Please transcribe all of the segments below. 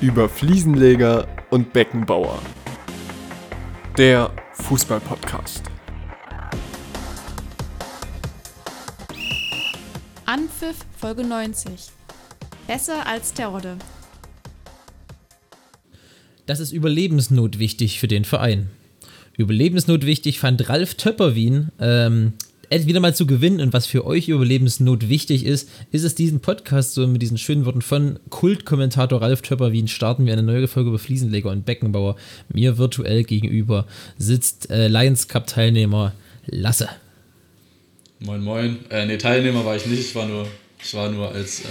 über Fliesenleger und Beckenbauer. Der Fußball-Podcast. Anpfiff Folge 90. Besser als Terodde. Das ist überlebensnotwichtig für den Verein. Überlebensnotwichtig fand Ralf Töpperwien ähm, wieder mal zu gewinnen und was für euch überlebensnotwichtig ist, ist es diesen Podcast so mit diesen schönen Worten von Kultkommentator Ralf Töpperwien starten wir eine neue Folge über Fliesenleger und Beckenbauer. Mir virtuell gegenüber sitzt äh, Lions Cup Teilnehmer Lasse. Moin moin. Äh, nee, Teilnehmer war ich nicht, ich war nur, ich war nur als äh,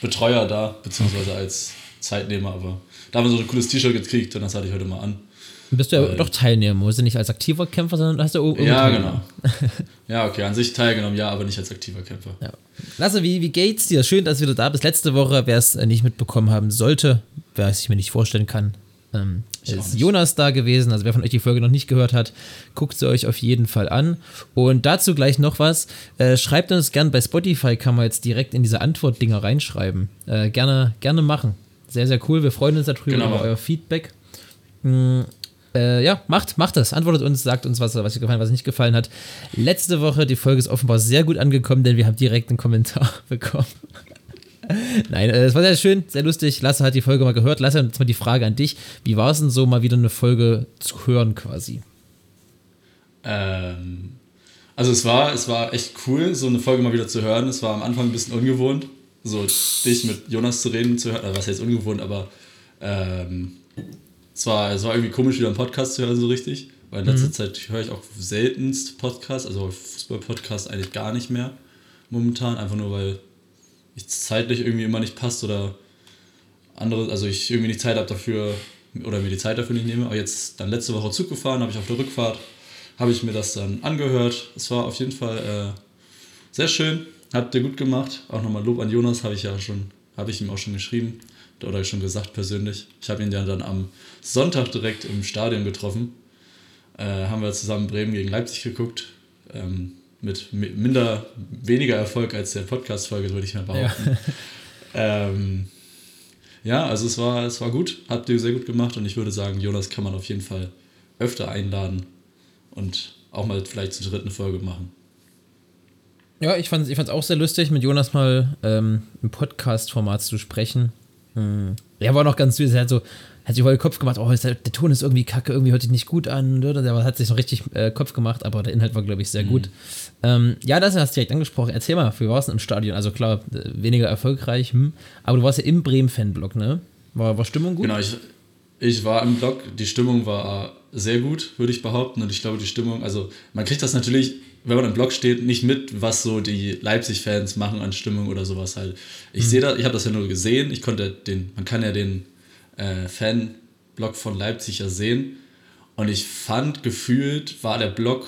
Betreuer da, beziehungsweise als Zeitnehmer, aber da haben wir so ein cooles T-Shirt gekriegt und das hatte ich heute mal an. Bist du ja Weil, doch Teilnehmer, musst du nicht als aktiver Kämpfer, sondern hast du Ja, genau. ja, okay, an sich teilgenommen, ja, aber nicht als aktiver Kämpfer. Ja. Lasse, wie, wie geht's dir? Schön, dass du wieder da bist. Letzte Woche, wer es nicht mitbekommen haben sollte, wer es sich mir nicht vorstellen kann, ähm, ist Jonas da gewesen. Also wer von euch die Folge noch nicht gehört hat, guckt sie euch auf jeden Fall an. Und dazu gleich noch was. Äh, schreibt uns gern bei Spotify, kann man jetzt direkt in diese Antwortdinger reinschreiben. Äh, gerne, gerne machen. Sehr, sehr cool. Wir freuen uns darüber genau. über euer Feedback. Mhm. Äh, ja, macht, macht das. Antwortet uns, sagt uns, was, was euch gefallen, was nicht gefallen hat. Letzte Woche, die Folge ist offenbar sehr gut angekommen, denn wir haben direkt einen Kommentar bekommen. Nein, äh, es war sehr schön, sehr lustig. Lasse hat die Folge mal gehört. Lasse, jetzt mal die Frage an dich. Wie war es denn so, mal wieder eine Folge zu hören quasi? Ähm, also es war, es war echt cool, so eine Folge mal wieder zu hören. Es war am Anfang ein bisschen ungewohnt, so dich mit Jonas zu reden zu hören. Also was heißt ungewohnt, aber ähm, es, war, es war irgendwie komisch, wieder einen Podcast zu hören, so richtig. Weil in letzter mhm. Zeit höre ich auch seltenst Podcasts, also Fußball-Podcasts eigentlich gar nicht mehr momentan. Einfach nur, weil ich zeitlich irgendwie immer nicht passt oder andere, also ich irgendwie nicht Zeit habe dafür oder mir die Zeit dafür nicht nehme. Aber jetzt dann letzte Woche Zug gefahren, habe ich auf der Rückfahrt, habe ich mir das dann angehört. Es war auf jeden Fall äh, sehr schön, habt ihr gut gemacht. Auch nochmal Lob an Jonas, habe ich ja schon, habe ich ihm auch schon geschrieben oder schon gesagt persönlich. Ich habe ihn ja dann am Sonntag direkt im Stadion getroffen. Äh, haben wir zusammen Bremen gegen Leipzig geguckt. Ähm, mit minder, weniger Erfolg als der Podcast-Folge, würde ich mal behaupten. Ja. ähm, ja, also es war, es war gut, habt ihr sehr gut gemacht und ich würde sagen, Jonas kann man auf jeden Fall öfter einladen und auch mal vielleicht zur dritten Folge machen. Ja, ich fand es ich auch sehr lustig, mit Jonas mal ähm, im Podcast-Format zu sprechen. Hm. Er war noch ganz süß, er hat so, hat sich voll Kopf gemacht, oh, der, der, Ton ist irgendwie kacke, irgendwie hört sich nicht gut an, oder? Der hat sich noch richtig äh, Kopf gemacht, aber der Inhalt war, glaube ich, sehr mhm. gut. Ähm, ja, das hast du direkt angesprochen. Erzähl mal, wie war es im Stadion? Also klar, äh, weniger erfolgreich, hm. aber du warst ja im Bremen-Fanblock, ne? War, war Stimmung gut? Genau, ich, ich war im Block, die Stimmung war sehr gut, würde ich behaupten. Und ich glaube, die Stimmung, also man kriegt das natürlich, wenn man im Block steht, nicht mit, was so die Leipzig-Fans machen an Stimmung oder sowas halt. Ich mhm. sehe das, ich habe das ja nur gesehen, ich konnte den, man kann ja den äh, Fanblock von Leipzig ja sehen. Und ich fand, gefühlt war der Block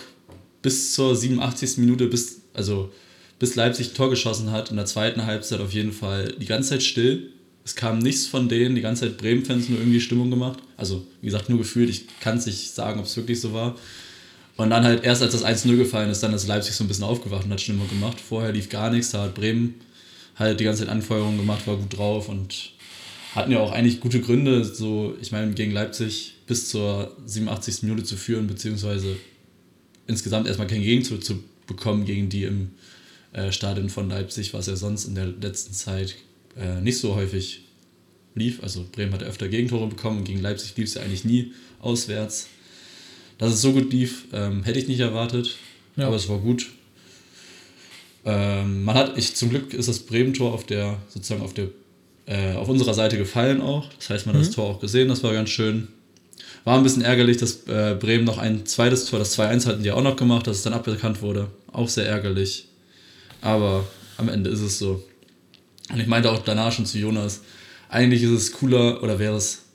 bis zur 87. Minute, bis, also bis Leipzig ein Tor geschossen hat, in der zweiten Halbzeit auf jeden Fall die ganze Zeit still. Es kam nichts von denen, die ganze Zeit Bremen-Fans nur irgendwie Stimmung gemacht. Also, wie gesagt, nur gefühlt. Ich kann es nicht sagen, ob es wirklich so war. Und dann halt erst als das 1-0 gefallen ist, dann ist Leipzig so ein bisschen aufgewacht und hat Stimmung gemacht. Vorher lief gar nichts, da hat Bremen halt die ganze Zeit Anfeuerung gemacht, war gut drauf und hatten ja auch eigentlich gute Gründe, so, ich meine, gegen Leipzig bis zur 87. Minute zu führen, beziehungsweise insgesamt erstmal kein Gegentor zu bekommen gegen die im äh, Stadion von Leipzig, was ja sonst in der letzten Zeit äh, nicht so häufig lief. Also Bremen hat öfter Gegentore bekommen und gegen Leipzig lief es ja eigentlich nie auswärts. Dass es so gut lief, ähm, hätte ich nicht erwartet, ja. aber es war gut. Ähm, man hat, ich, zum Glück ist das Bremen-Tor auf der, sozusagen auf der äh, auf unserer Seite gefallen auch. Das heißt, man hat mhm. das Tor auch gesehen, das war ganz schön. War ein bisschen ärgerlich, dass äh, Bremen noch ein zweites Tor, das 2-1 hatten die auch noch gemacht, dass es dann abbekannt wurde. Auch sehr ärgerlich. Aber am Ende ist es so. Und ich meinte auch danach schon zu Jonas, eigentlich ist es cooler, oder wäre es,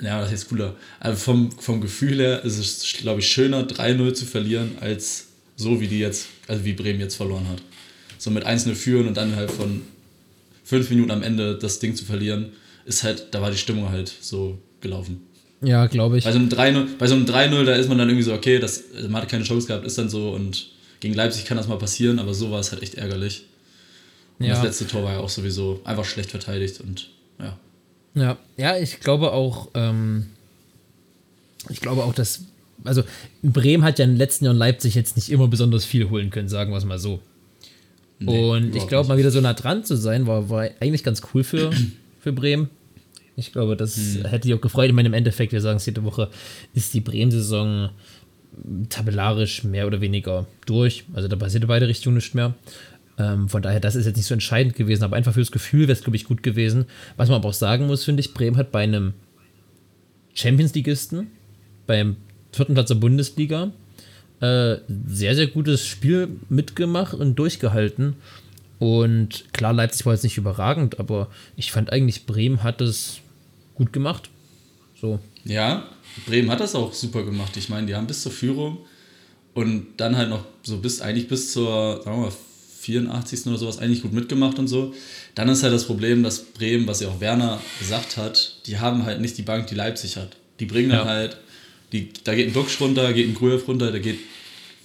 ja, das ist cooler, aber vom, vom Gefühl her ist es, glaube ich, schöner, 3-0 zu verlieren, als so wie die jetzt, also wie Bremen jetzt verloren hat. So mit 1-0 führen und dann halt von fünf Minuten am Ende das Ding zu verlieren, ist halt, da war die Stimmung halt so gelaufen. Ja, glaube ich. Bei so einem 3-0, so 3-0, da ist man dann irgendwie so, okay, das, man hat keine Chance gehabt, ist dann so und gegen Leipzig kann das mal passieren, aber so war es halt echt ärgerlich. Und ja. das letzte Tor war ja auch sowieso einfach schlecht verteidigt und ja. Ja, ich glaube auch, ähm, ich glaube auch, dass, also Bremen hat ja in den letzten Jahren Leipzig jetzt nicht immer besonders viel holen können, sagen wir es mal so. Nee, und ich glaube, nicht. mal wieder so nah dran zu sein, war, war eigentlich ganz cool für, für Bremen. Ich glaube, das Hm. hätte ich auch gefreut. Ich meine, im Endeffekt, wir sagen es jede Woche, ist die Bremen-Saison tabellarisch mehr oder weniger durch. Also da passiert in beide Richtungen nichts mehr. Ähm, von daher, das ist jetzt nicht so entscheidend gewesen, aber einfach fürs Gefühl wäre es, glaube ich, gut gewesen. Was man aber auch sagen muss, finde ich, Bremen hat bei einem Champions-Ligisten, beim vierten Platz der Bundesliga, äh, sehr, sehr gutes Spiel mitgemacht und durchgehalten. Und klar, Leipzig war jetzt nicht überragend, aber ich fand eigentlich, Bremen hat es gut gemacht. So. Ja, Bremen hat das auch super gemacht. Ich meine, die haben bis zur Führung und dann halt noch so bis eigentlich bis zur, sagen wir mal, 84. oder sowas eigentlich gut mitgemacht und so. Dann ist halt das Problem, dass Bremen, was ja auch Werner gesagt hat, die haben halt nicht die Bank, die Leipzig hat. Die bringen dann Ja. halt, die, da geht ein Duxch runter, geht ein Grujew runter, da geht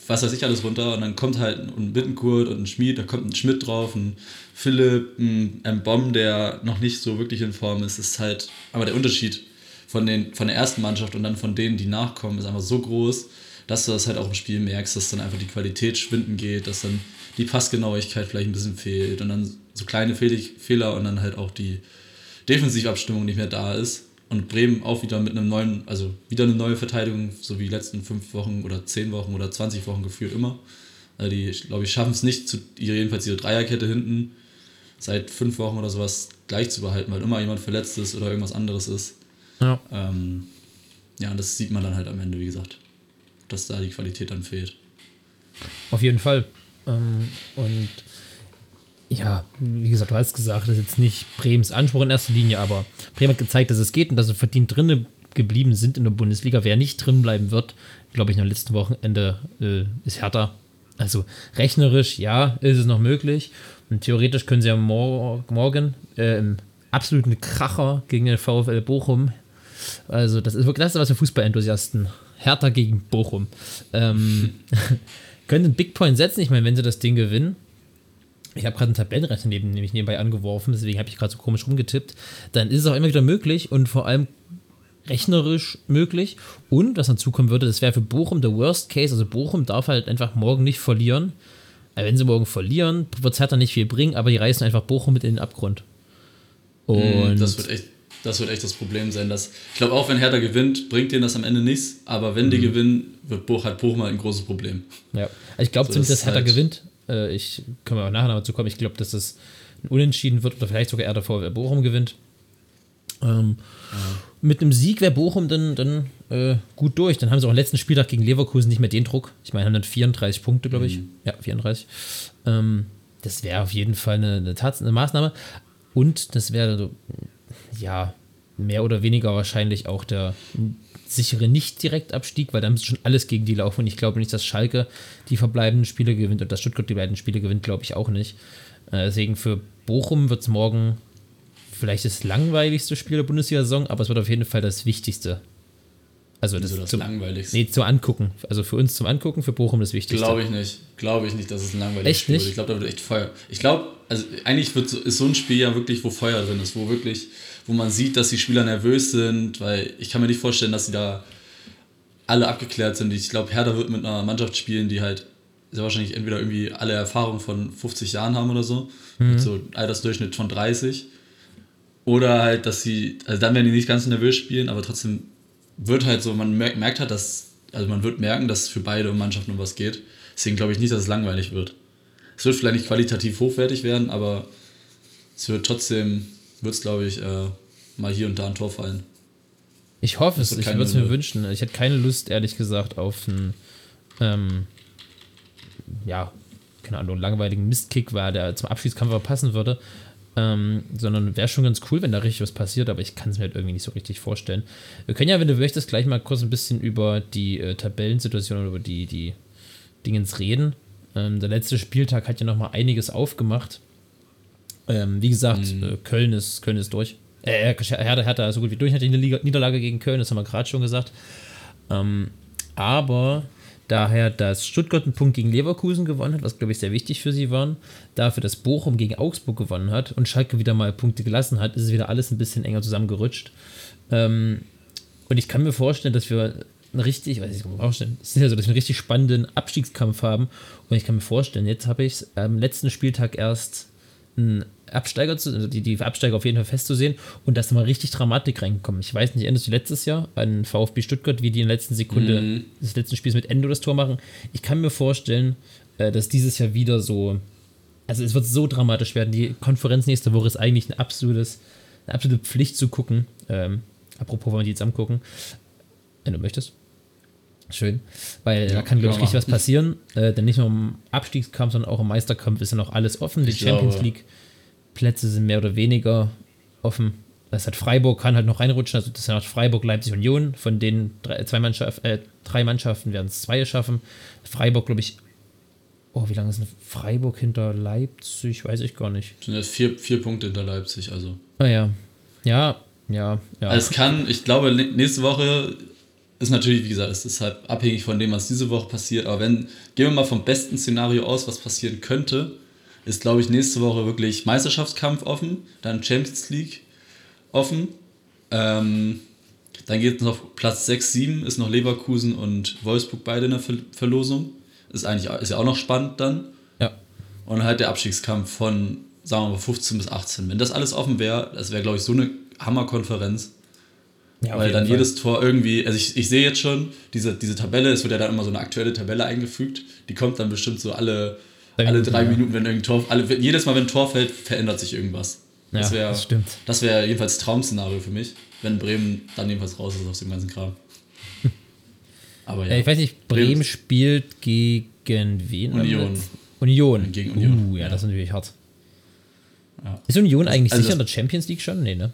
was weiß ich alles runter und dann kommt halt ein Bittenkurt und ein Schmied, da kommt ein Schmidt drauf, ein Philipp, ein, ein Bomb, der noch nicht so wirklich in Form ist, ist halt, aber der Unterschied von, den, von der ersten Mannschaft und dann von denen, die nachkommen, ist einfach so groß, dass du das halt auch im Spiel merkst, dass dann einfach die Qualität schwinden geht, dass dann die Passgenauigkeit vielleicht ein bisschen fehlt und dann so kleine Fehl Fehler und dann halt auch die Defensivabstimmung nicht mehr da ist. Und Bremen auch wieder mit einem neuen, also wieder eine neue Verteidigung, so wie die letzten fünf Wochen oder zehn Wochen oder 20 Wochen gefühlt immer. Also die, glaube ich, schaffen es nicht, zu, jedenfalls diese Dreierkette hinten seit fünf Wochen oder sowas gleich zu behalten, weil immer jemand verletzt ist oder irgendwas anderes ist. Ja. Ähm, ja, und das sieht man dann halt am Ende, wie gesagt, dass da die Qualität dann fehlt. Auf jeden Fall. Ähm, und ja, wie gesagt, du hast gesagt, das ist jetzt nicht Bremens Anspruch in erster Linie, aber Bremen hat gezeigt, dass es geht und dass sie verdient drinne geblieben sind in der Bundesliga. Wer nicht drin bleiben wird, glaube ich, am letzten Wochenende äh, ist Hertha. Also rechnerisch, ja, ist es noch möglich. Und theoretisch können sie ja mor morgen äh, im absoluten Kracher gegen den VfL Bochum. Also, das ist wirklich das was für Fußballenthusiasten. Hertha gegen Bochum. Ähm, können einen Big Point setzen. Ich meine, wenn sie das Ding gewinnen, ich habe gerade einen Tabellenrechner neben, nämlich nebenbei angeworfen, deswegen habe ich gerade so komisch rumgetippt, dann ist es auch immer wieder möglich und vor allem rechnerisch möglich. Und was dazu kommen würde, das wäre für Bochum der Worst Case. Also Bochum darf halt einfach morgen nicht verlieren. Weil wenn sie morgen verlieren, wird es Hertha nicht viel bringen, aber die reißen einfach Bochum mit in den Abgrund. Und Mm, das wird echt das wird echt das Problem sein. Dass, ich glaube, auch wenn Hertha gewinnt, bringt denen das am Ende nichts. Aber wenn die Mhm. gewinnen, wird Boch, hat Bochum halt ein großes Problem. Ja, also ich glaube So, zumindest, das dass Hertha halt- gewinnt. Äh, ich können wir auch nachher noch dazu kommen. Ich glaube, dass das ein Unentschieden wird oder vielleicht sogar der VfL Bochum gewinnt. Ähm, Mit einem Sieg wäre Bochum dann, dann äh, gut durch. Dann haben sie auch am letzten Spieltag gegen Leverkusen nicht mehr den Druck. Ich meine, haben dann 34 Punkte, glaube ich. Ja, 34. Ähm, das wäre auf jeden Fall eine, eine, Tats eine Maßnahme. Und das wäre so, ja, mehr oder weniger wahrscheinlich auch der sichere Nicht-Direktabstieg, weil da müsste schon alles gegen die laufen. Und ich glaube nicht, dass Schalke die verbleibenden Spiele gewinnt und dass Stuttgart die beiden Spiele gewinnt, glaube ich auch nicht. Äh, deswegen für Bochum wird es morgen vielleicht das langweiligste Spiel der Bundesliga-Saison, aber es wird auf jeden Fall das Wichtigste. Also das, das zum, langweiligste. nee, zum Angucken. Also für uns zum Angucken, für Bochum das Wichtigste. Glaube ich nicht. Glaube ich nicht, dass es ein langweiliges Echt Spiel nicht? wird. Ich glaube, da wird echt Feuer. Ich glaube, also eigentlich wird so, ist so ein Spiel ja wirklich, wo Feuer drin ist, wo wirklich, wo man sieht, dass die Spieler nervös sind, weil ich kann mir nicht vorstellen, dass sie da alle abgeklärt sind. Ich glaube, Hertha wird mit einer Mannschaft spielen, die halt sehr wahrscheinlich entweder irgendwie alle Erfahrung von 50 Jahren haben oder so, mit so Altersdurchschnitt von 30. Oder halt, dass sie, also dann werden die nicht ganz nervös spielen, aber trotzdem wird halt so, man merkt, merkt halt, dass, also man wird merken, dass für beide Mannschaften um was geht. Deswegen glaube ich nicht, dass es langweilig wird. Es wird vielleicht nicht qualitativ hochwertig werden, aber es wird trotzdem, wird es glaube ich, äh, mal hier und da ein Tor fallen. Ich hoffe es, ich würde es mir wünschen. Ich hätte keine Lust, ehrlich gesagt, auf einen, ähm, ja, keine Ahnung, langweiligen Mistkick war, der zum Abschießkampf verpassen würde. Ähm, sondern wäre schon ganz cool, wenn da richtig was passiert, aber ich kann es mir halt irgendwie nicht so richtig vorstellen. Wir können ja, wenn du möchtest, gleich mal kurz ein bisschen über die äh, Tabellensituation oder über die, die Dingens reden. Ähm, der letzte Spieltag hat ja noch mal einiges aufgemacht. Ähm, wie gesagt, äh, Köln, ist, Köln ist durch. Äh, Hertha, Hertha so gut wie durch, hat die Niederlage gegen Köln, das haben wir gerade schon gesagt. Ähm, aber Daher, dass Stuttgart einen Punkt gegen Leverkusen gewonnen hat, was glaube ich sehr wichtig für sie war. Dafür, dass Bochum gegen Augsburg gewonnen hat und Schalke wieder mal Punkte gelassen hat, ist es wieder alles ein bisschen enger zusammengerutscht. Ähm, und ich kann mir vorstellen, dass wir einen richtig, weiß ich, vorstellen, es ist ja so, dass wir einen richtig spannenden Abstiegskampf haben. Und ich kann mir vorstellen, jetzt habe ich am letzten Spieltag erst einen Absteiger zu, also die, die Absteiger auf jeden Fall festzusehen und dass da mal richtig Dramatik reinkommen. Ich weiß nicht, erinnerst du letztes Jahr an VfB Stuttgart, wie die in der letzten Sekunde Mhm. des letzten Spiels mit Endo das Tor machen? Ich kann mir vorstellen, äh, dass dieses Jahr wieder so, also es wird so dramatisch werden. Die Konferenz nächste Woche ist eigentlich ein absolutes, eine absolute Pflicht zu gucken. Ähm, apropos, wollen wir die jetzt angucken? Wenn du möchtest. Schön. Weil da Ja, kann, glaube ich, richtig was passieren. Äh, denn nicht nur im Abstiegskampf, sondern auch im Meisterkampf ist ja noch alles offen. Die Ich Champions glaube- League Plätze sind mehr oder weniger offen. Das hat Freiburg kann halt noch reinrutschen. Also das hat Freiburg, Leipzig, Union. Von den drei, zwei Mannschaft, äh, drei Mannschaften werden es zwei schaffen. Freiburg, glaube ich. Oh, wie lange ist denn Freiburg hinter Leipzig? Weiß ich gar nicht. Sind jetzt vier, vier Punkte hinter Leipzig, also. Naja. Ja, ja, ja. Also es kann, ich glaube, nächste Woche ist natürlich, wie gesagt, es ist halt abhängig von dem, was diese Woche passiert. Aber wenn, gehen wir mal vom besten Szenario aus, was passieren könnte, ist, glaube ich, nächste Woche wirklich Meisterschaftskampf offen, dann Champions League offen. Ähm, dann geht es noch Platz 6, 7, ist noch Leverkusen und Wolfsburg beide in der Ver Verlosung. Ist eigentlich ist ja auch noch spannend dann. ja. Und halt der Abstiegskampf von, sagen wir mal, 15 bis 18. Wenn das alles offen wäre, das wäre, glaube ich, so eine Hammerkonferenz. Ja Weil dann Fall. jedes Tor irgendwie, also ich, ich sehe jetzt schon, diese, diese Tabelle, es wird ja dann immer so eine aktuelle Tabelle eingefügt, die kommt dann bestimmt so alle, Drei alle Minuten, drei ja. Minuten, wenn irgendein Tor, alle, jedes Mal, wenn ein Tor fällt, verändert sich irgendwas. Das Ja, wäre das stimmt. das wär jedenfalls Traum-Szenario für mich, wenn Bremen dann jedenfalls raus ist aus dem ganzen Kram. Aber ja, Ja, ich weiß nicht, Bremen- Bremen spielt gegen wen? Union. Union. Gegen Union, Uh, ja, das ist natürlich hart. Ist Union eigentlich also sicher in das- der Champions League schon? Nee, ne?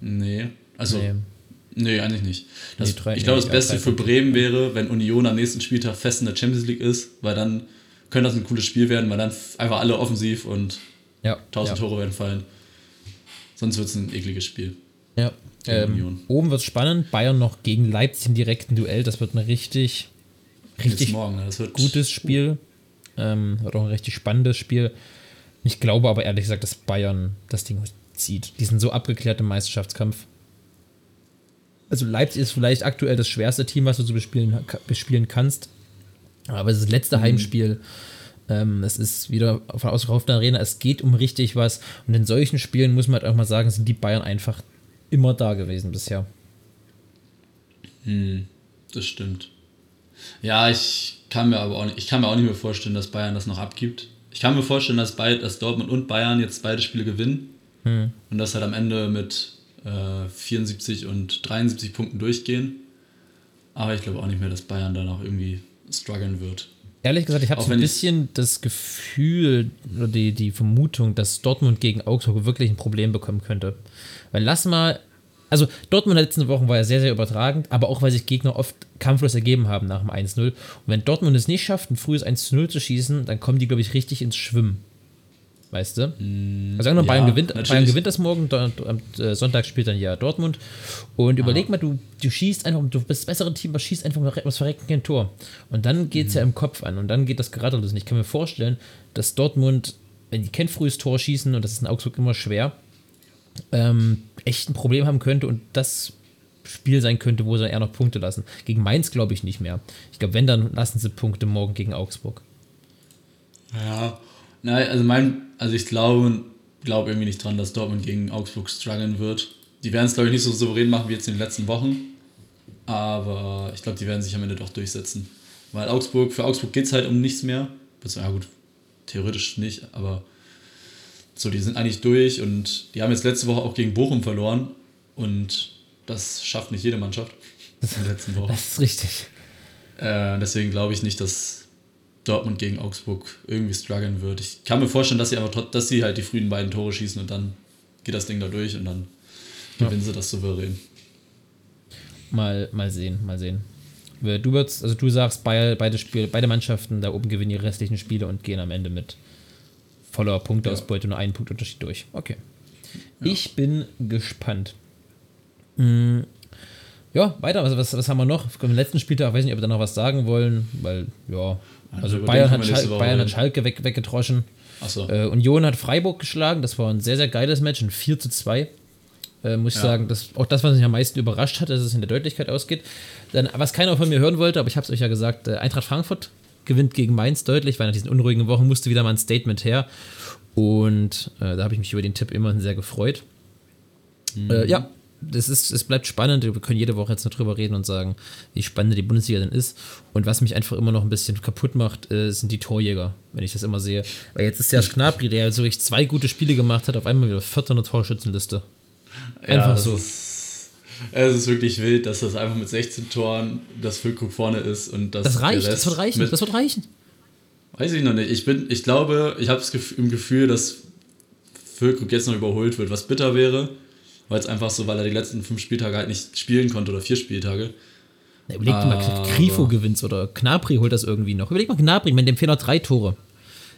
nee, also Nee. Nee, eigentlich nicht. Das, Nee, drei- ich glaube, nee, das Beste für. Bremen wäre, wenn Union am nächsten Spieltag fest in der Champions League ist, weil dann könnte das ein cooles Spiel werden, weil dann einfach alle offensiv und Ja. 1000 ja. Tore werden fallen. Sonst wird es ein ekliges Spiel. Ja. Ähm, oben wird es spannend. Bayern noch gegen Leipzig im direkten Duell. Das wird ein richtig, richtig morgen, ne? gutes Spiel. Ähm, wird auch ein richtig spannendes Spiel. Ich glaube aber ehrlich gesagt, dass Bayern das Ding zieht. Die sind so abgeklärt im Meisterschaftskampf. Also Leipzig ist vielleicht aktuell das schwerste Team, was du so bespielen, bespielen kannst. Aber es ist das letzte Mhm. Heimspiel. Ähm, es ist wieder von ausverkaufter Arena. Es geht um richtig was. Und in solchen Spielen muss man halt auch mal sagen, sind die Bayern einfach immer da gewesen bisher. Hm, das stimmt. Ja, ich kann mir aber auch nicht, ich kann mir auch nicht mehr vorstellen, dass Bayern das noch abgibt. Ich kann mir vorstellen, dass, beid, dass Dortmund und Bayern jetzt beide Spiele gewinnen und das halt am Ende mit äh, 74 und 73 Punkten durchgehen. Aber ich glaube auch nicht mehr, dass Bayern da noch irgendwie strugglen wird. Ehrlich gesagt, ich habe Auch so ein bisschen das Gefühl oder die, die Vermutung, dass Dortmund gegen Augsburg wirklich ein Problem bekommen könnte. Weil lass mal, also Dortmund in den letzten Wochen war ja sehr, sehr übertragend, aber auch weil sich Gegner oft kampflos ergeben haben nach dem 1-0. Und wenn Dortmund es nicht schafft, ein frühes 1-0 zu schießen, dann kommen die, glaube ich, richtig ins Schwimmen. Weißt du? Also angenommen, ja, Bayern, gewinnt, natürlich. Bayern gewinnt das morgen, am äh, Sonntag spielt dann ja Dortmund. Und überleg mal, du, du schießt einfach, du bist das bessere Team, was schießt einfach mal was verreckt kein Tor. Und dann geht es ja im Kopf an und dann geht das gerade los. Und ich kann mir vorstellen, dass Dortmund, wenn die kein frühes Tor schießen, und das ist in Augsburg immer schwer, ähm, echt ein Problem haben könnte und das Spiel sein könnte, wo sie eher noch Punkte lassen. Gegen Mainz glaube ich nicht mehr. Ich glaube, wenn, dann lassen sie Punkte morgen gegen Augsburg. Ja. Nein, also mein, also ich glaube, glaube irgendwie nicht dran, dass Dortmund gegen Augsburg strugglen wird. Die werden es, glaube ich, nicht so souverän machen wie jetzt in den letzten Wochen. Aber ich glaube, die werden sich am Ende doch durchsetzen. Weil Augsburg, für Augsburg geht es halt um nichts mehr. Ja gut, theoretisch nicht, aber so, die sind eigentlich durch und die haben jetzt letzte Woche auch gegen Bochum verloren. Und das schafft nicht jede Mannschaft in der letzten Woche. Das ist richtig. Äh, deswegen glaube ich nicht, dass Dortmund gegen Augsburg irgendwie strugglen wird. Ich kann mir vorstellen, dass sie aber trotz, dass sie halt die frühen beiden Tore schießen und dann geht das Ding da durch und dann gewinnen sie das souverän. Mal, mal sehen, mal sehen. Du würdest, also du sagst, beide, beide, Spiel, beide Mannschaften da oben gewinnen ihre restlichen Spiele und gehen am Ende mit voller Punkteausbeute nur einen Punktunterschied durch. Okay. Ich bin gespannt. Mm, Ja, weiter, was, was, was haben wir noch? Im letzten Spieltag, weiß nicht, ob wir da noch was sagen wollen, weil, ja, also über Bayern, hat, Schal Woche Bayern hat. Schalke weg, weggedroschen. Achso. Äh, Union hat Freiburg geschlagen, das war ein sehr, sehr geiles Match, ein 4 zu 2. Äh, muss ich Ja. sagen, das, auch das, was mich am meisten überrascht hat, dass es in der Deutlichkeit ausgeht. Dann, was keiner von mir hören wollte, aber ich habe es euch ja gesagt, äh, Eintracht Frankfurt gewinnt gegen Mainz deutlich, weil nach diesen unruhigen Wochen musste wieder mal ein Statement her. Und äh, da habe ich mich über den Tipp immerhin sehr gefreut. Äh, ja, das ist, es bleibt spannend. Wir können jede Woche jetzt noch drüber reden und sagen, wie spannend die Bundesliga denn ist. Und was mich einfach immer noch ein bisschen kaputt macht, äh, sind die Torjäger, wenn ich das immer sehe. Weil jetzt ist Serge Gnabry, der ja so richtig zwei gute Spiele gemacht hat, auf einmal wieder vierter in der Torschützenliste. Einfach das so. Ist, es ist wirklich wild, dass das einfach mit 16 Toren das Füllkrug vorne ist und das. Das reicht, das wird reichen, das wird reichen. Weiß ich noch nicht. Ich bin, ich glaube, ich habe Gef- im Gefühl, dass Füllkrug jetzt noch überholt wird, was bitter wäre, weil es einfach so, weil er die letzten fünf Spieltage halt nicht spielen konnte oder vier Spieltage. Ja, überleg dir mal, Grifo gewinnt oder Gnabry holt das irgendwie noch. Überleg mal, Gnabry, wenn dem fehlen noch drei Tore.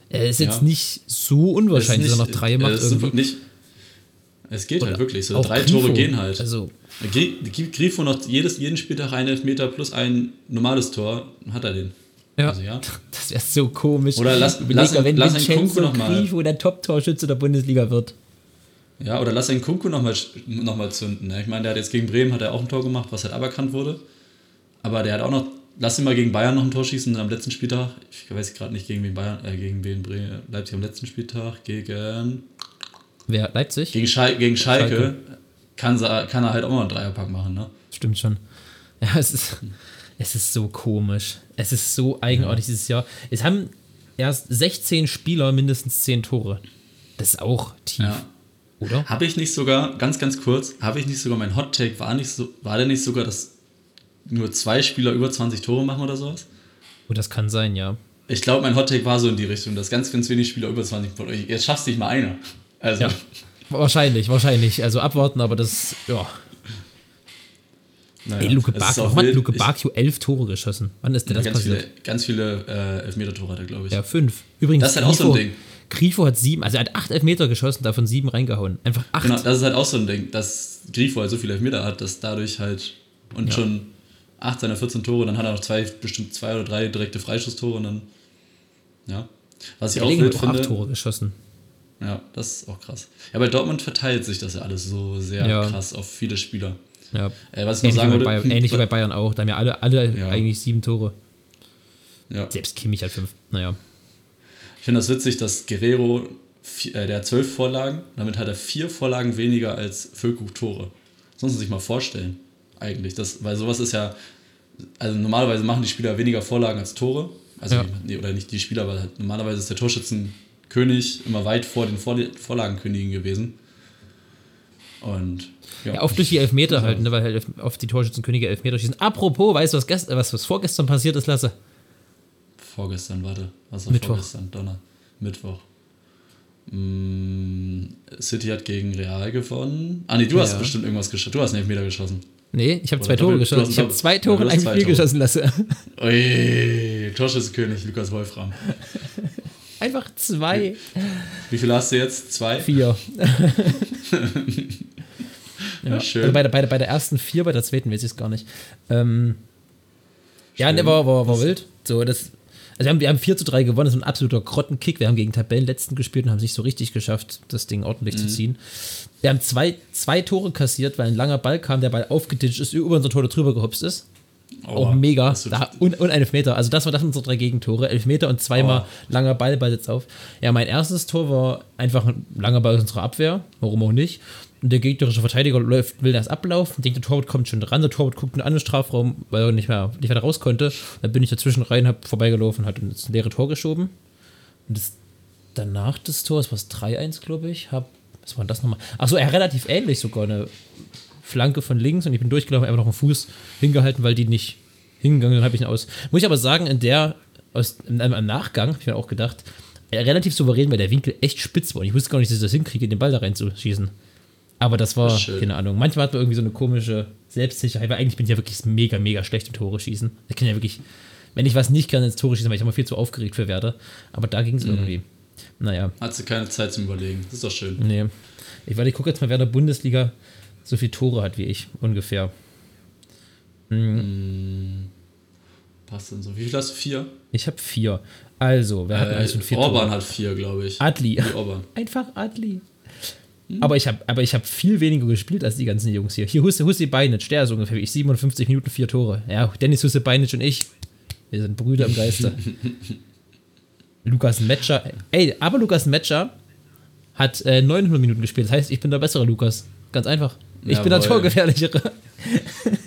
Er ist jetzt Ja. nicht so unwahrscheinlich, dass er noch drei macht. Es, irgendwie. nicht, es geht halt wirklich so. Drei Grifo. Tore gehen halt. Also, Gibt Grifo noch jedes, jeden Spieltag einen Elfmeter plus ein normales Tor, hat er den. ja, Also ja. das wäre so komisch. Oder lass- Überleg lass wenn lass Vincenzo Kunku noch mal- Grifo der Top-Torschütze der Bundesliga wird. Ja, oder lass einen Kunku nochmal noch mal zünden. Ne? Ich meine, der hat jetzt gegen Bremen hat er auch ein Tor gemacht, was halt aberkannt wurde. Aber der hat auch noch, lass ihn mal gegen Bayern noch ein Tor schießen am letzten Spieltag. Ich weiß gerade nicht, gegen wen Bayern, äh, gegen wen Bre Leipzig am letzten Spieltag, gegen, Wer? Leipzig? gegen, Schal gegen Schalke, Schalke. Kann, kann er halt auch mal einen Dreierpack machen, ne? Stimmt schon. Ja, es ist, es ist so komisch. Es ist so eigenartig dieses Jahr. Es haben erst 16 Spieler mindestens 10 Tore. Das ist auch tief, Ja. Oder? Habe ich nicht sogar, ganz, ganz kurz, habe ich nicht sogar, mein Hot Take war nicht so, war der nicht sogar, dass nur zwei Spieler über 20 Tore machen oder sowas? Oh, das kann sein, ja. Ich glaube, mein Hot Take war so in die Richtung, dass ganz, ganz wenig Spieler über 20 Tore. Jetzt schaffst du nicht mal einer. Also, Ja. Wahrscheinlich, wahrscheinlich. Also abwarten, aber das, ja. naja, Ey, Luke Bakio, wild. Luke Bakio elf Tore geschossen? Wann ist denn das ganz passiert? viele, ganz viele äh, Elfmeter-Tore hat er, glaube ich. Ja, fünf. Übrigens, Das ist halt auch so ein Ding. Grifo hat sieben, also er hat acht Elfmeter geschossen, davon sieben reingehauen. Einfach acht. Genau, das ist halt auch so ein Ding, dass Grifo halt so viele Elfmeter hat, dass dadurch halt und Ja. schon 8 seiner 14 Tore, dann hat er noch zwei, bestimmt zwei oder drei direkte Freischusstore und dann, ja. Was ich auch wild auch acht finde, Tore geschossen. ja, das ist auch krass. Ja, bei Dortmund verteilt sich das ja alles so sehr Ja. krass auf viele Spieler. Ja. Äh, was ich noch Ähnlich, sagen wie bei wollte, Bayern, ähnlich wie bei Bayern auch. Da haben ja alle, alle Ja. eigentlich sieben Tore. ja. Selbst Kimmich hat fünf. Naja. Ich finde das witzig, dass Guerrero, äh, der hat zwölf Vorlagen, damit hat er vier Vorlagen weniger als Füllkrug Tore. Das muss man sich mal vorstellen, eigentlich. Das, weil sowas ist ja, also normalerweise machen die Spieler weniger Vorlagen als Tore. Also, Ja. nee, oder nicht die Spieler, aber halt, normalerweise ist der Torschützenkönig immer weit vor den Vor Vorlagenkönigen gewesen. Und ja, Ja, oft durch die Elfmeter halt, ne, weil halt oft die Torschützenkönige Elfmeter schießen. Apropos, weißt du, was, gest was, was vorgestern passiert ist, Lasse? Vorgestern, warte. Was war Mittwoch. vorgestern? Donner. Mittwoch. Mm, City hat gegen Real gewonnen. Ah, nee, du hast Ja. bestimmt irgendwas geschossen. Du hast einen Elfmeter geschossen. Nee, ich habe zwei Tore geschossen. hast Ich habe zwei Tore in hast einem Spiel Tore. geschossen, Lasse. Ui, Torschützenkönig Lukas Wolfram. Einfach zwei. Wie viel hast du jetzt? Zwei? Vier. Ja, schön. Also bei, der, bei, der, bei der ersten vier, bei der zweiten weiß ich es gar nicht. Ähm, ja, ne, war, war, war wild. So, das, also wir haben, wir haben 4 zu 3 gewonnen, das ist ein absoluter Grottenkick. Wir haben gegen Tabellenletzten gespielt und haben es nicht so richtig geschafft, das Ding ordentlich Mhm. zu ziehen. Wir haben zwei, zwei Tore kassiert, weil ein langer Ball kam, der Ball aufgeditscht ist, über unser Tor drüber gehopst ist. Oh, auch mega. Da, und, und Elfmeter. Also das war das sind unsere drei Gegentore. Elfmeter und zweimal Oh. langer Ball, Ball jetzt auf. Ja, mein erstes Tor war einfach ein langer Ball aus unserer Abwehr. Warum auch nicht. Und der gegnerische Verteidiger läuft, will das ablaufen, denkt, der Torwart kommt schon dran. Der Torwart guckt in einen anderen Strafraum, weil er nicht mehr, nicht mehr raus konnte. Dann bin ich dazwischen rein, hab vorbeigelaufen, hat ins leere Tor geschoben. Und das, danach des Tors, was 3-1, glaube ich, hab, was war denn das nochmal? Achso, er relativ ähnlich sogar, eine Flanke von links und ich bin durchgelaufen, einfach noch einen Fuß hingehalten, weil die nicht hingegangen habe ich ihn aus. Muss ich aber sagen, in der, aus, in im Nachgang, habe ich mir auch gedacht, äh, relativ souverän, weil der Winkel echt spitz war. Und ich wusste gar nicht, dass ich das hinkriege, den Ball da reinzuschießen. Aber das war, schön. keine Ahnung. Manchmal hat man irgendwie so eine komische Selbstsicherheit, weil eigentlich bin ich ja wirklich mega, mega schlecht im Tore schießen. Ich kann ja wirklich, wenn ich was nicht kann, ins Tore schießen, weil ich immer viel zu aufgeregt für werde. Aber da ging es irgendwie. Naja. Hat sie keine Zeit zum Überlegen. Das ist doch schön. Nee. Ich, warte, ich gucke jetzt mal, wer in der Bundesliga so viele Tore hat wie ich, ungefähr. Mm, passt denn so? Wie viel hast du? Vier? Ich habe vier. Also, wer hat Äh, eigentlich schon vier Orban Tore? hat vier, glaube ich. Adli. Die Orban. Einfach Adli. Aber ich habe aber ich hab viel weniger gespielt als die ganzen Jungs hier. Hier Husse, Husse Beinic, der ist ungefähr wie ich. 57 Minuten, vier Tore. Ja, Dennis Husse Beinic und ich, wir sind Brüder im Geiste. Lukas Metscher. Ey, aber Lukas Metscher hat äh, 900 Minuten gespielt. Das heißt, ich bin der bessere Lukas. Ganz einfach. Ich bin der Jawohl. Torgefährlichere.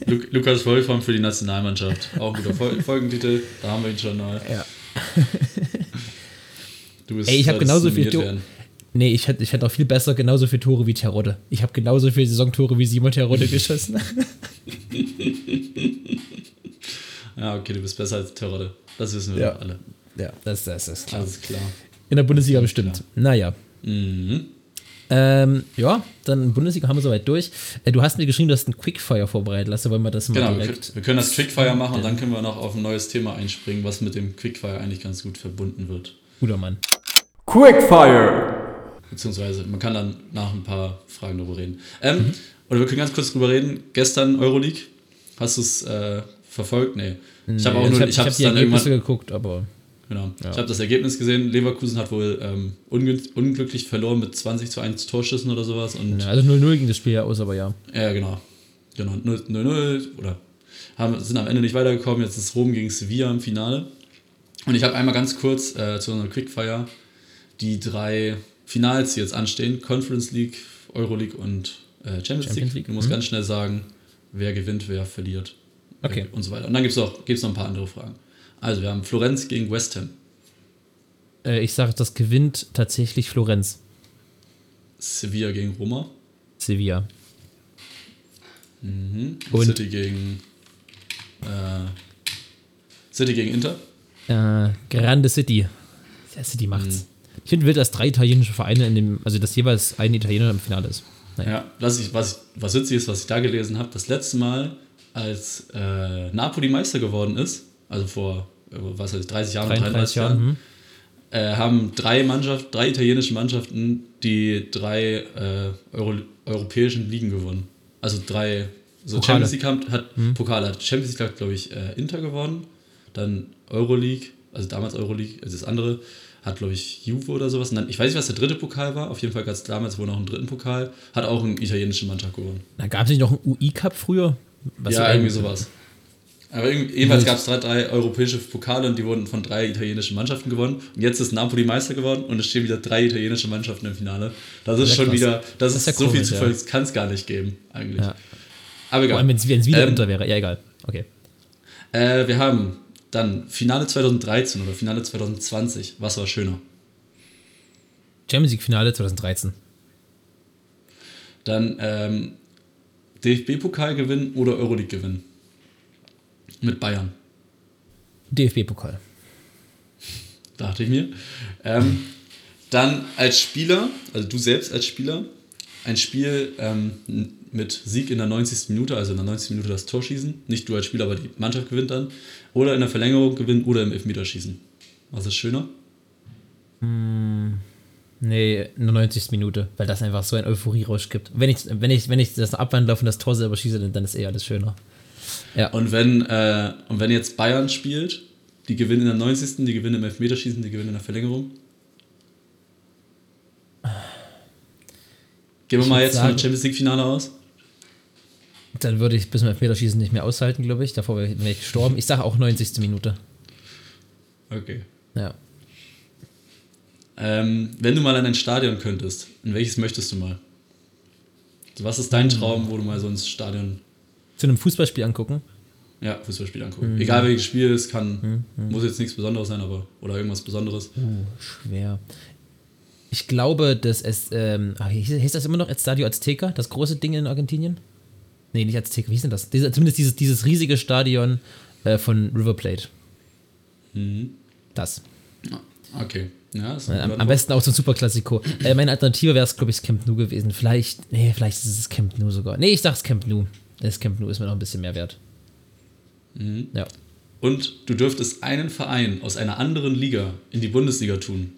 Lu Lukas Wolfram für die Nationalmannschaft. Auch guter Fol Folgentitel. Da haben wir ihn schon mal. Ja. Du bist Ey, ich hab solltest genauso viel werden. Nee, ich hätte ich hätt auch viel besser genauso viele Tore wie Terodde. Ich habe genauso viele Saisontore wie Simon Terodde geschossen. Ja, okay, du bist besser als Terodde. Das wissen wir Ja. alle. ja, das, das ist klar. Alles klar. In der Bundesliga bestimmt. Naja. Mhm. Ähm, ja, dann Bundesliga haben wir soweit durch. Äh, du hast mir geschrieben, du hast ein Quickfire vorbereitet. Lass wollen wir das mal Genau, wir, direkt. können- wir können das Quickfire machen und dann können wir noch auf ein neues Thema einspringen, was mit dem Quickfire eigentlich ganz gut verbunden wird. Guter Mann. Quickfire. Beziehungsweise man kann dann nach ein paar Fragen darüber reden. Ähm, Mhm. Oder wir können ganz kurz drüber reden. Gestern Euroleague. Hast du es äh, verfolgt? Nee. Ich habe auch Nee, nur, hab- ich hab die dann Ergebnisse irgendwann. geguckt, aber Genau. Ich habe das Ergebnis gesehen. Leverkusen hat wohl ähm, unglücklich verloren mit 20 zu 1 Torschüssen oder sowas. Und ja, also 0-0 ging das Spiel ja aus, aber ja. Ja, genau. Genau, 0-0 oder haben, sind am Ende nicht weitergekommen. Jetzt ist Rom gegen Sevilla im Finale. Und ich habe einmal ganz kurz äh, zu unserer Quickfire die drei Finals, die jetzt anstehen: Conference League, Euroleague und äh, Champions, Champions League. League, Du musst mhm. ganz schnell sagen, wer gewinnt, wer verliert. Okay. Und so weiter. Und dann gibt es noch, gibt's noch ein paar andere Fragen. Also, wir haben Florenz gegen West Ham, Äh, ich sage, das gewinnt tatsächlich Florenz. Sevilla gegen Roma, Sevilla. mhm. Und- City gegen äh, City gegen Inter. Äh, Grande City. Ja, City macht's. Ich finde wild, dass drei italienische Vereine in dem, also dass jeweils ein Italiener im Finale ist. Naja. Ja, was, ich, was, ich, was witzig ist, was ich da gelesen habe, das letzte Mal, als äh, Napoli Meister geworden ist, also vor, äh, was weiß ich, 30 Jahren, 33 Jahren. Jahren, Hm. äh, haben drei Mannschaft, drei italienische Mannschaften die drei äh, Euro, europäischen Ligen gewonnen. Also drei, so Pokale. Champions League hat, hat Pokale, hat Champions League hat, glaube ich, äh, Inter gewonnen, dann Euroleague, also damals Euroleague, also das andere hat, glaube ich, Juve oder sowas. Und dann, ich weiß nicht, was der dritte Pokal war. Auf jeden Fall gab es damals wohl noch einen dritten Pokal. Hat auch eine italienische Mannschaft gewonnen. Da gab es nicht noch einen UI-Cup früher? Was ja, irgendwie sowas. Aber jedenfalls gab es drei, drei europäische Pokale und die wurden von drei italienischen Mannschaften gewonnen. Und jetzt ist Napoli Meister geworden und es stehen wieder drei italienische Mannschaften im Finale. Das ist Ja, schon krass. wieder, das, Das ist ist so viel komisch, Zufall, ja. das kann es gar nicht geben, eigentlich. Ja. Aber Vor egal. allem, wenn es wieder Ähm, Inter wäre. Ja, egal. Okay. Äh, wir haben dann Finale 2013 oder Finale 2020. Was war schöner? Champions League-Finale 2013. Dann ähm, DFB-Pokal gewinnen oder Euroleague gewinnen? Mit Bayern. DFB-Pokal. dachte ich mir. Ähm, dann als Spieler, also du selbst als Spieler, ein Spiel ähm, mit Sieg in der 90. Minute, also in der 90. Minute das Tor schießen. Nicht du als Spieler, aber die Mannschaft gewinnt dann. Oder in der Verlängerung gewinnen oder im Elfmeterschießen. Was ist schöner? Nee, in der 90. Minute, weil das einfach so ein Euphorie-Rausch gibt. Wenn ich, wenn, ich, wenn ich das abwandle und das Tor selber schieße, dann- dann ist eh alles schöner. Und wenn, äh, und wenn jetzt Bayern spielt, die gewinnen in der 90., die gewinnen im Elfmeterschießen, die gewinnen in der Verlängerung. Gehen wir mal jetzt sagen- Champions League-Finale aus. Dann würde ich bis zum Elfmeterschießen nicht mehr aushalten, glaube ich. Davor wäre ich gestorben. Ich sage auch 90. Minute. Okay. Ja. Ähm, wenn du mal in ein Stadion könntest, in welches möchtest du mal? Was ist dein Traum, wo du mal so ins Stadion, Zu einem Fußballspiel angucken. ja, Fußballspiel angucken? Egal welches Spiel es kann, muss jetzt nichts Besonderes sein, aber oder irgendwas Besonderes. Uh, schwer. Ich glaube, dass es, ähm, ach, hieß, hieß das immer noch Estadio Azteca, das große Ding in Argentinien? Nee, nicht Azteca, wie hieß denn das? Diese, zumindest dieses, dieses riesige Stadion äh, von River Plate. Das. Okay. Ja, ist Am, am besten auch so ein Superklassiko. Äh, meine Alternative wäre es, glaube ich, Camp Nou gewesen. Vielleicht, nee, vielleicht ist es Camp Nou sogar. Nee, ich sag's Camp Nou. Das Camp Nou ist mir noch ein bisschen mehr wert. Ja. Und du dürftest einen Verein aus einer anderen Liga in die Bundesliga tun.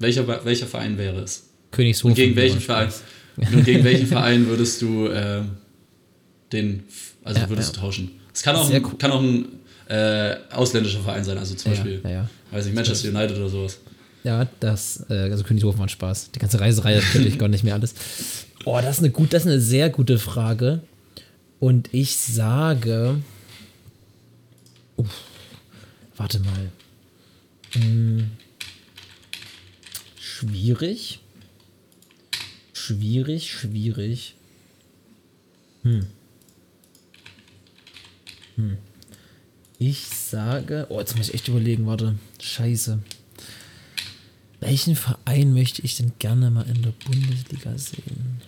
Welcher, welcher Verein wäre es? Königshofen. Und gegen welchen Verein? Und gegen welchen Verein würdest du äh, den, also Ja, würdest ja. du tauschen. Es kann auch, Sehr ein, cool. kann auch ein äh, ausländischer Verein sein, also zum Beispiel, ja, weiß nicht, Manchester United oder sowas. Ja, das, äh, also Königshofen ein Spaß. Die ganze Reiserei, das könnte ich gar nicht mehr alles. Oh, das ist eine gut, das ist eine sehr gute Frage. Und ich sage. Uff, warte mal. Hm, schwierig. Schwierig, schwierig. Hm. Hm. Ich sage. Oh, jetzt muss ich echt überlegen, warte. Scheiße. Welchen Verein möchte ich denn gerne mal in der Bundesliga sehen?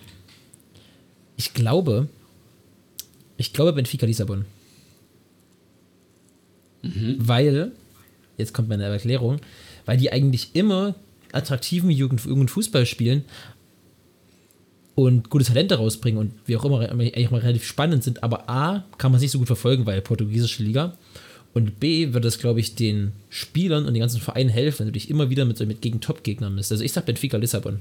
Ich glaube, ich glaube Benfica Lissabon. Weil, jetzt kommt meine Erklärung, weil die eigentlich immer attraktiven Jugend, Jugendfußball spielen und gute Talente rausbringen und wie auch immer eigentlich mal relativ spannend sind, aber A, kann man es nicht so gut verfolgen, weil portugiesische Liga und B, wird es, glaube ich, den Spielern und den ganzen Vereinen helfen, wenn du dich immer wieder mit, mit gegen Top-Gegnern misst. Also ich sag Benfica Lissabon.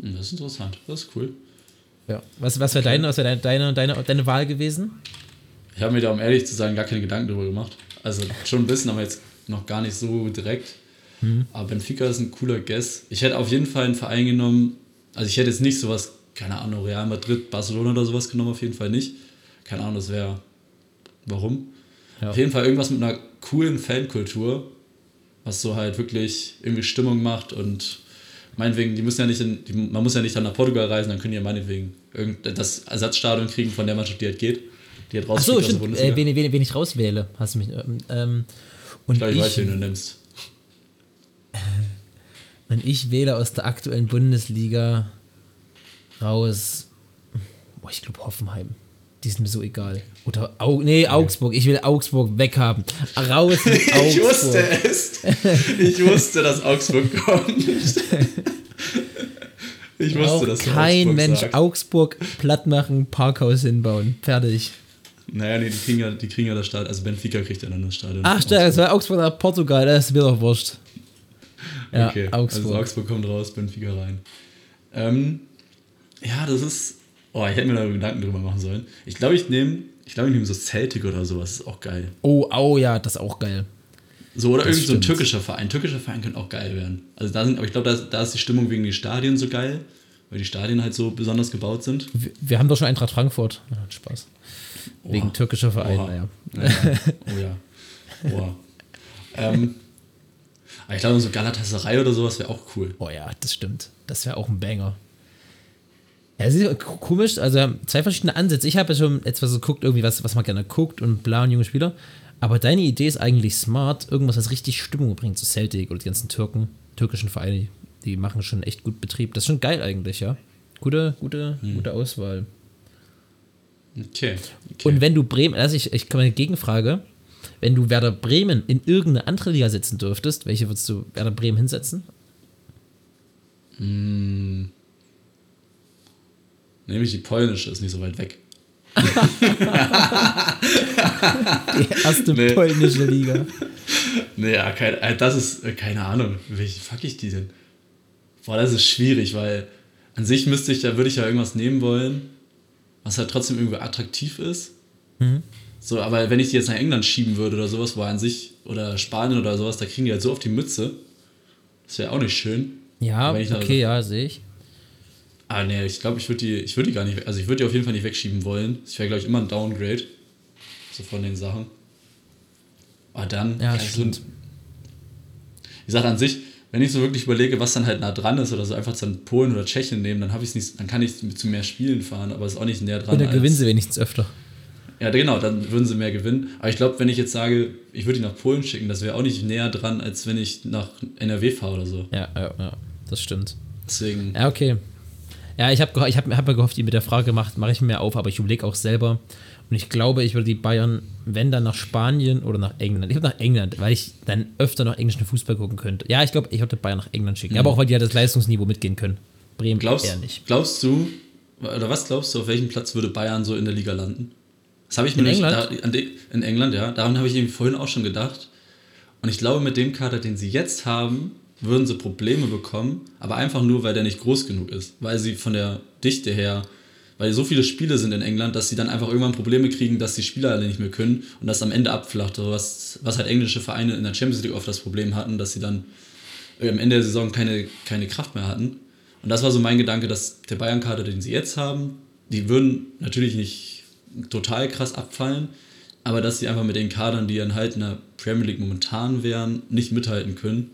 Hm, Das ist interessant, das ist cool. Ja. Was, was wäre deine, was wär deine, deine, deine, deine Wahl gewesen? Ich habe mir da, um ehrlich zu sein, gar keine Gedanken drüber gemacht. Also schon ein bisschen, aber jetzt noch gar nicht so direkt. Aber Benfica ist ein cooler Guess. Ich hätte auf jeden Fall einen Verein genommen, also ich hätte jetzt nicht sowas, keine Ahnung, Real Madrid, Barcelona oder sowas genommen, auf jeden Fall nicht. Keine Ahnung, das wäre, warum? Ja. Auf jeden Fall irgendwas mit einer coolen Fankultur, was so halt wirklich irgendwie Stimmung macht und meinetwegen, die müssen ja nicht in, die, man muss ja nicht dann nach Portugal reisen, dann können die ja meinetwegen das Ersatzstadion kriegen von der Mannschaft, die halt geht. Die halt Achso, rausfliegt aus der stimmt. Bundesliga. Äh, wen, wen, wen ich rauswähle, hast du mich. Ähm, ähm, und, ich glaube, ich weiß, ich, wen du nimmst. Und ich wähle aus der aktuellen Bundesliga raus. Boah, ich glaube Hoffenheim. Die sind mir so egal. Oder Au nee, Augsburg. Ich will Augsburg weghaben. Raus mit Augsburg. Ich wusste es. Ich wusste, dass Augsburg kommt. Ich wusste, Auch dass kein Augsburg Mensch sagst. Augsburg platt machen, Parkhaus hinbauen. Fertig. Naja, nee, die kriegen ja, die kriegen ja das Stadion. Also Benfica kriegt ja dann das Stadion. Ach, stark, das war Augsburg nach Portugal, das ist mir doch wurscht. Ja, okay, Augsburg. Also Augsburg kommt raus, Benfica rein. Ähm, ja, das ist. Oh, ich hätte mir da Gedanken drüber machen sollen. Ich glaube, ich nehme. Ich glaube, ich nehme so Celtic oder sowas. Das ist auch geil. Oh, au, ja, das ist auch geil. So, oder Das irgend so ein türkischer Verein. Türkischer Verein könnte auch geil werden. Also da sind, aber ich glaube, da, da ist die Stimmung wegen den Stadien so geil, weil die Stadien halt so besonders gebaut sind. Wir, wir haben doch schon Eintracht Frankfurt. Ja, Spaß. Wegen türkischer Verein, Oha. naja. Ja, oh ja. Oha. ähm, aber ich glaube, so Galatasaray oder sowas wäre auch cool. Oh ja, das stimmt. Das wäre auch ein Banger. Ja, es ist komisch, also zwei verschiedene Ansätze. Ich habe ja schon etwas geguckt, irgendwie was, was man gerne guckt und bla und junge Spieler. Aber deine Idee ist eigentlich smart, irgendwas, was richtig Stimmung bringt, so Celtic oder die ganzen Türken, türkischen Vereine, die machen schon echt gut Betrieb. Das ist schon geil eigentlich, ja. Gute, gute, gute Auswahl. Okay. okay. Und wenn du Bremen, also ich, ich komme eine Gegenfrage, wenn du Werder Bremen in irgendeine andere Liga setzen dürftest, welche würdest du Werder Bremen hinsetzen? Nämlich die polnische ist nicht so weit weg. Die erste Nee. polnische Liga. Naja, kein, äh, das ist, äh, keine Ahnung, welche fuck ich die denn? Boah, das ist schwierig, weil an sich müsste ich, da würde ich ja irgendwas nehmen wollen, was halt trotzdem irgendwie attraktiv ist. So, aber wenn ich die jetzt nach England schieben würde oder sowas, wo an sich, oder Spanien oder sowas, da kriegen die halt so auf die Mütze. Das wäre auch nicht schön. Ja, Wenn ich da- okay, ja, sehe ich. Ah, nee, ich glaube, ich würde die, ich würde die gar nicht, also ich würde die auf jeden Fall nicht wegschieben wollen. Das wäre, glaube ich, immer ein Downgrade. So von den Sachen. Aber dann, Ja, also, stimmt. ich sage an sich, wenn ich so wirklich überlege, was dann halt nah dran ist oder so einfach dann Polen oder Tschechien nehmen, dann habe ich nicht, dann kann ich zu mehr Spielen fahren, aber es ist auch nicht näher dran. Und dann gewinnen sie wenigstens öfter. Ja, genau, dann würden sie mehr gewinnen. Aber ich glaube, wenn ich jetzt sage, ich würde die nach Polen schicken, das wäre auch nicht näher dran, als wenn ich nach NRW fahre oder so. Ja, ja, ja, das stimmt. Deswegen, Ja, okay. Ja, ich habe ich hab, hab mir gehofft, die mit der Frage macht, mache ich mir auf, aber ich überlege auch selber. Und ich glaube, ich würde die Bayern, wenn dann nach Spanien oder nach England. Ich glaube nach England, weil ich dann öfter noch englischen Fußball gucken könnte. Ja, ich glaube, ich würde Bayern nach England schicken. Aber auch, weil die ja das Leistungsniveau mitgehen können. Bremen glaubst, eher nicht. glaubst du, oder was glaubst du, auf welchem Platz würde Bayern so in der Liga landen? Das habe ich mir In nämlich England? Da, de, in England, ja. Daran habe ich eben vorhin auch schon gedacht. Und ich glaube, mit dem Kader, den sie jetzt haben, würden sie Probleme bekommen, aber einfach nur, weil der nicht groß genug ist. Weil sie von der Dichte her weil so viele Spiele sind in England, dass sie dann einfach irgendwann Probleme kriegen, dass die Spieler alle nicht mehr können und das am Ende abflacht. Was, was halt englische Vereine in der Champions League oft das Problem hatten, dass sie dann am Ende der Saison keine, keine Kraft mehr hatten. Und das war so mein Gedanke, dass der Bayern-Kader, den sie jetzt haben, die würden natürlich nicht total krass abfallen, aber dass sie einfach mit den Kadern, die dann halt in der Premier League momentan wären, nicht mithalten können.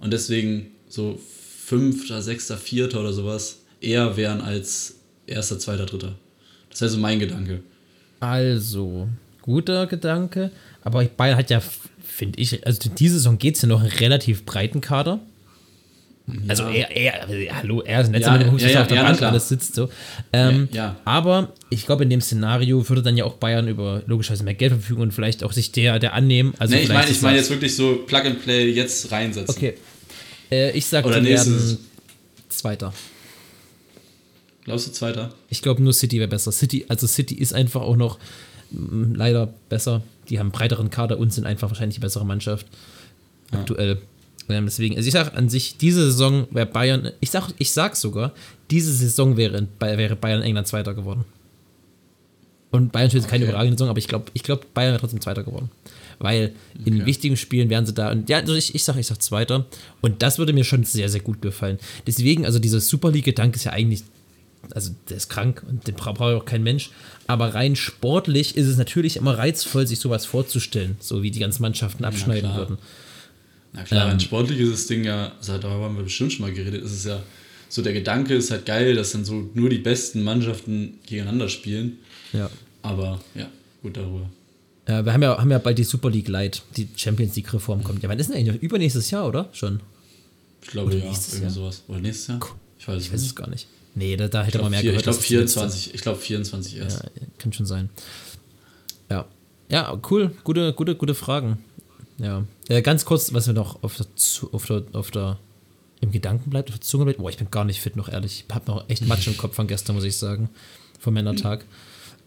Und deswegen so Fünfter, Sechster, Vierter oder sowas eher wären als Erster, Zweiter, Dritter. Das wäre so mein Gedanke. Also, guter Gedanke. Aber Bayern hat ja, finde ich, also diese Saison geht es ja noch einen relativ breiten Kader. Also er, er, er, hallo, er ist ein letzter Ja, mit dem ja, auf der ja, Bank alles sitzt so. Ähm, Ja. Aber ich glaube, in dem Szenario würde dann ja auch Bayern über logischerweise mehr Geld verfügen und vielleicht auch sich der, der annehmen. Also nee, ich meine ich mein jetzt wirklich so Plug and Play jetzt reinsetzen. Okay. Äh, ich sag, Oder die werden Zweiter. Glaubst du Zweiter? Ich glaube, nur City wäre besser. City, also City ist einfach auch noch mm, leider besser. Die haben einen breiteren Kader und sind einfach wahrscheinlich die bessere Mannschaft aktuell. Ähm, deswegen, also ich sage an sich, diese Saison wäre Bayern, ich sag, ich sag sogar, diese Saison wäre, wäre Bayern England Zweiter geworden. Und Bayern spielt keine Okay. überragende Saison, aber ich glaube, ich glaub, Bayern wäre trotzdem Zweiter geworden. Weil in Okay. wichtigen Spielen wären sie da. Und ja, also ich, ich sage, ich sag Zweiter. Und das würde mir schon sehr, sehr gut gefallen. Deswegen, also dieser Super League-Gedanke ist ja eigentlich also der ist krank und den bra- braucht ja auch kein Mensch. Aber rein sportlich ist es natürlich immer reizvoll, sich sowas vorzustellen, so wie die ganzen Mannschaften abschneiden klar. würden. Na klar, Ähm. rein sportlich ist das Ding ja, also darüber haben wir bestimmt schon mal geredet, ist es ja so, der Gedanke ist halt geil, dass dann so nur die besten Mannschaften gegeneinander spielen. Ja. Aber ja, gut darüber. Äh, wir haben ja, haben ja bald die Super League Light, die Champions League-Reform kommt. Ja, wann ist denn eigentlich? Übernächstes Jahr, oder? Schon. Ich glaube Oder ja, nächstes irgendwie Jahr? sowas. Oder nächstes Jahr? Ich weiß es Ich weiß es gar nicht. Nee, da, da hätte Ich man glaube mehr vier, gehört. ich glaub letzte- 24, ich glaube 24 erst. Ja, kann schon sein. Ja. Ja, cool. Gute, gute, gute Fragen. Ja. Äh, ganz kurz, was mir noch auf der, auf der, auf der im Gedanken bleibt, auf der Zunge bleibt. Boah, ich bin gar nicht fit noch, ehrlich. Ich habe noch echt Matsch im Kopf von gestern, muss ich sagen. Vom Männertag.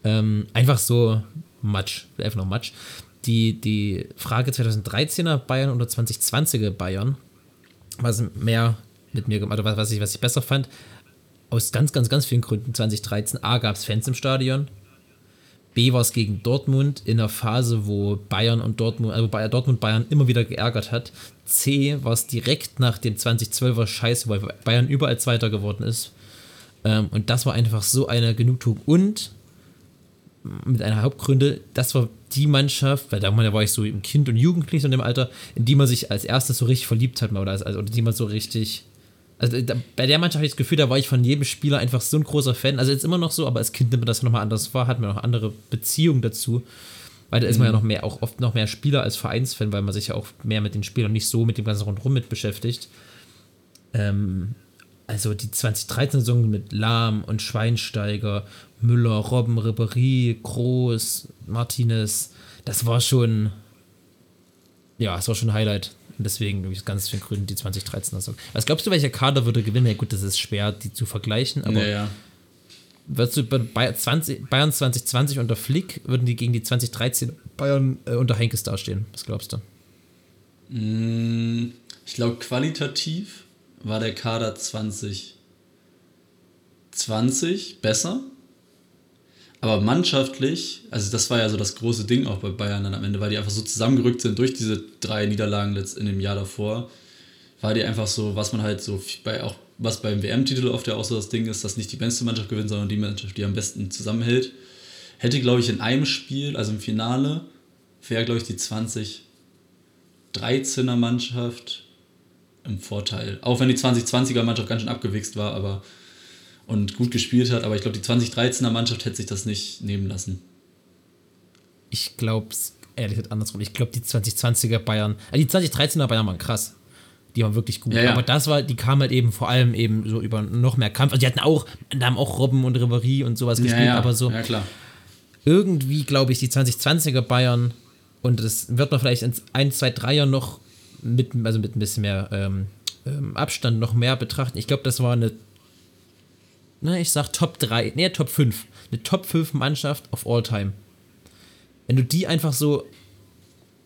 Ähm, einfach so Matsch. Einfach noch Matsch. Die, die Frage 2013er Bayern oder 2020er Bayern, was mehr mit mir gemacht, was ich, was ich besser fand, aus ganz, ganz, ganz vielen Gründen 2013. A, gab es Fans im Stadion. B, war es gegen Dortmund in einer Phase, wo Bayern und Dortmund, also Bayer, Dortmund Bayern immer wieder geärgert hat. C, war es direkt nach dem 2012er Scheiß, weil Bayern überall Zweiter geworden ist. Ähm, und das war einfach so eine Genugtuung. Und mit einer Hauptgründe, das war die Mannschaft, weil da war ich so im Kind und Jugendlich so in dem Alter, in die man sich als erstes so richtig verliebt hat, oder, als, oder die man so richtig. Also da, bei der Mannschaft habe ich das Gefühl, da war ich von jedem Spieler einfach so ein großer Fan. Also jetzt immer noch so, aber als Kind nimmt man das nochmal anders wahr, hat man noch andere Beziehungen dazu. Weil da ist man ja noch mehr, auch oft noch mehr Spieler als Vereinsfan, weil man sich ja auch mehr mit den Spielern nicht so mit dem ganzen Rundherum mit beschäftigt. Ähm, also die 2013-Saison mit Lahm und Schweinsteiger, Müller, Robben, Ribéry, Groß, Martinez, das war schon, ja, es war schon ein Highlight. Und deswegen, aus ganz vielen Gründen, die 2013er Saison. Was glaubst du, welcher Kader würde gewinnen? Ja, gut, das ist schwer, die zu vergleichen, aber Naja. würdest du bei Bayern 20, Bayern 2020 unter Flick, würden die gegen die 2013 Bayern äh, unter Henkes dastehen? Was glaubst du? Mm, Ich glaube, qualitativ war der Kader 2020 besser. Aber mannschaftlich, also das war ja so das große Ding auch bei Bayern dann am Ende, weil die einfach so zusammengerückt sind durch diese drei Niederlagen in dem Jahr davor, war die einfach so, was man halt so bei auch was beim WM-Titel oft ja auch so das Ding ist, dass nicht die beste Mannschaft gewinnt, sondern die Mannschaft, die am besten zusammenhält. Hätte, glaube ich, in einem Spiel, also im Finale, wäre, glaube ich, die 2013er Mannschaft im Vorteil. Auch wenn die 2020er Mannschaft ganz schön abgewichst war, aber und gut gespielt hat, aber ich glaube, die 2013er Mannschaft hätte sich das nicht nehmen lassen. Ich glaube es ehrlich gesagt andersrum. Ich glaube, die 2020er Bayern, äh, die 2013er Bayern waren krass. Die waren wirklich gut. Ja, ja. Aber das war, die kamen halt eben vor allem eben so über noch mehr Kampf. Also die hatten auch, da haben auch Robben und Ribéry und sowas gespielt, aber so Ja, klar. irgendwie glaube ich, die 2020er Bayern und das wird man vielleicht in ein, zwei, drei Jahren noch mit, also mit ein bisschen mehr ähm, ähm, Abstand noch mehr betrachten. Ich glaube, das war eine, na, ich sag Top 3, nee, Top 5. Eine Top 5 Mannschaft of all time. Wenn du die einfach so,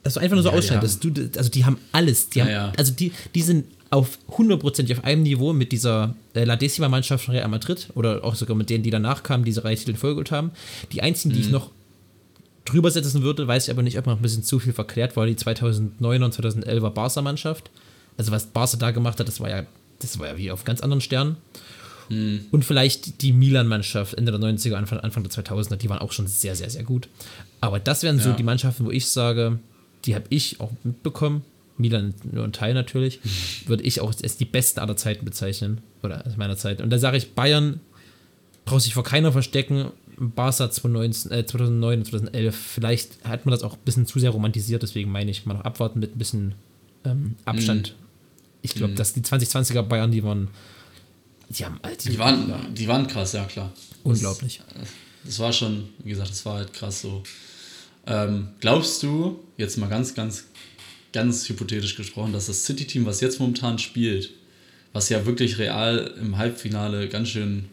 dass du einfach nur so Ja, ausschneidest, du, also die haben alles, die Ja, haben, ja. also die, die sind auf hundertprozentig auf einem Niveau mit dieser äh, La Decima-Mannschaft von Real Madrid oder auch sogar mit denen, die danach kamen, diese drei Titel in Folge geholt haben. Die einzigen, die ich noch drüber setzen würde, weiß ich aber nicht, ob man ein bisschen zu viel verklärt war, die 2009 und 2011er Barca-Mannschaft. Also was Barca da gemacht hat, das war ja, das war ja wie auf ganz anderen Sternen. Und vielleicht die Milan-Mannschaft Ende der 90er, Anfang, Anfang der 2000er, die waren auch schon sehr, sehr, sehr gut. Aber das wären so Ja. die Mannschaften, wo ich sage, die habe ich auch mitbekommen. Milan nur ein Teil natürlich, würde ich auch als die besten aller Zeiten bezeichnen. Oder aus meiner Zeit. Und da sage ich, Bayern braucht sich vor keiner verstecken. Barca 2019, äh, 2009 und 2011, vielleicht hat man das auch ein bisschen zu sehr romantisiert, deswegen meine ich, mal noch abwarten mit ein bisschen ähm, Abstand. Ich glaube, dass die 2020er Bayern, die waren, die haben, die Die waren, die waren krass, ja klar. unglaublich. Das war schon, wie gesagt, das war halt krass so. Ähm, glaubst du, jetzt mal ganz, ganz, ganz hypothetisch gesprochen, dass das City-Team, was jetzt momentan spielt, was ja wirklich real im Halbfinale ganz schön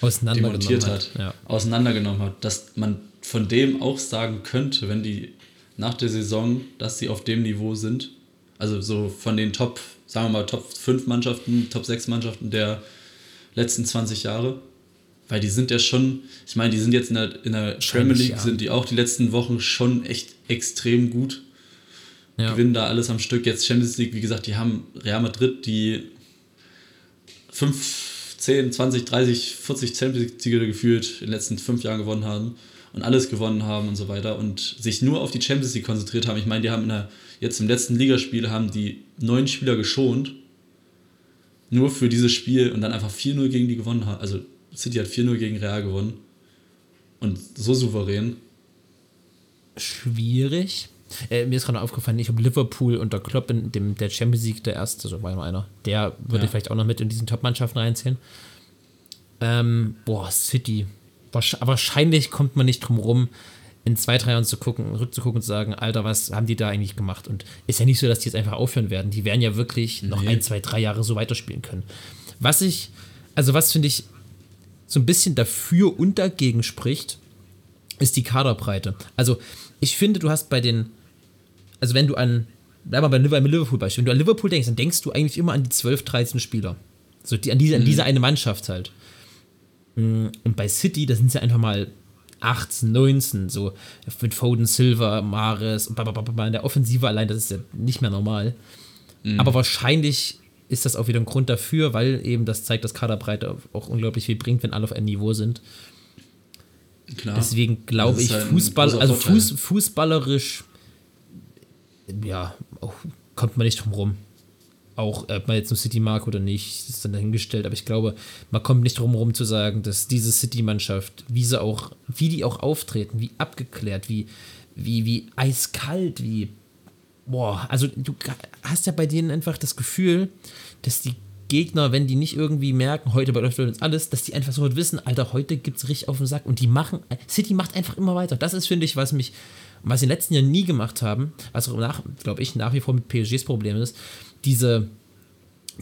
Auseinandergenommen demontiert hat. hat, Ja. auseinandergenommen hat, dass man von dem auch sagen könnte, wenn die nach der Saison, dass sie auf dem Niveau sind, also so von den Top, sagen wir mal, Top 5 Mannschaften, Top 6 Mannschaften der letzten 20 Jahre, weil die sind ja schon, ich meine, die sind jetzt in der, in der Premier League, ja. sind die auch die letzten Wochen schon echt extrem gut, Ja. gewinnen da alles am Stück. Jetzt Champions League, wie gesagt, die haben Real Madrid, die 5, 10, 20, 30, 40 Champions League-Siege gefühlt in den letzten fünf Jahren gewonnen haben und alles gewonnen haben und so weiter und sich nur auf die Champions League konzentriert haben. Ich meine, die haben in der, jetzt im letzten Ligaspiel haben die neun Spieler geschont, nur für dieses Spiel und dann einfach 4-0 gegen die gewonnen haben. Also City hat 4-0 gegen Real gewonnen und so souverän. Schwierig. Äh, mir ist gerade aufgefallen, ich habe Liverpool unter Klopp in dem, der Champions League, der erste, also war ja nur einer, der würde Ja. ich vielleicht auch noch mit in diesen Top-Mannschaften reinzählen. Ähm, boah, City. Wahrsch- Wahrscheinlich kommt man nicht drum rum, in zwei, drei Jahren zu gucken, rückzugucken und zu sagen, Alter, was haben die da eigentlich gemacht? Und ist ja nicht so, dass die jetzt einfach aufhören werden. Die werden ja wirklich noch Nee. ein, zwei, drei Jahre so weiterspielen können. Was ich, also was finde ich so ein bisschen dafür und dagegen spricht, ist die Kaderbreite. Also, ich finde, du hast bei den, also wenn du an, bleib mal bei Liverpool- Liverpool-Beispiel, wenn du an Liverpool denkst, dann denkst du eigentlich immer an die 12, 13 Spieler. So die, an, diese, an diese eine Mannschaft halt. Mm, Und bei City, da sind sie einfach mal 18, 19, so mit Foden, Silva, Mares und in der Offensive allein, das ist ja nicht mehr normal. Aber wahrscheinlich ist das auch wieder ein Grund dafür, weil eben das zeigt, dass Kaderbreite auch unglaublich viel bringt, wenn alle auf einem Niveau sind. Klar. Deswegen glaube ich, halt Fußball, also. Fuß, fußballerisch, ja, auch, kommt man nicht drum rum. Auch, ob man jetzt nur City mag oder nicht, ist dann dahingestellt. Aber ich glaube, man kommt nicht drum rum zu sagen, dass diese City-Mannschaft, wie sie auch, wie die auch auftreten, wie abgeklärt, wie, wie, wie eiskalt, wie, boah, also du hast ja bei denen einfach das Gefühl, dass die Gegner, wenn die nicht irgendwie merken, heute läuft uns alles, dass die einfach sofort wissen, Alter, heute gibt's richtig auf den Sack und die machen, City macht einfach immer weiter. Das ist, finde ich, was mich, was sie in den letzten Jahren nie gemacht haben, was auch glaube ich, nach wie vor mit PSGs Problem ist, diese,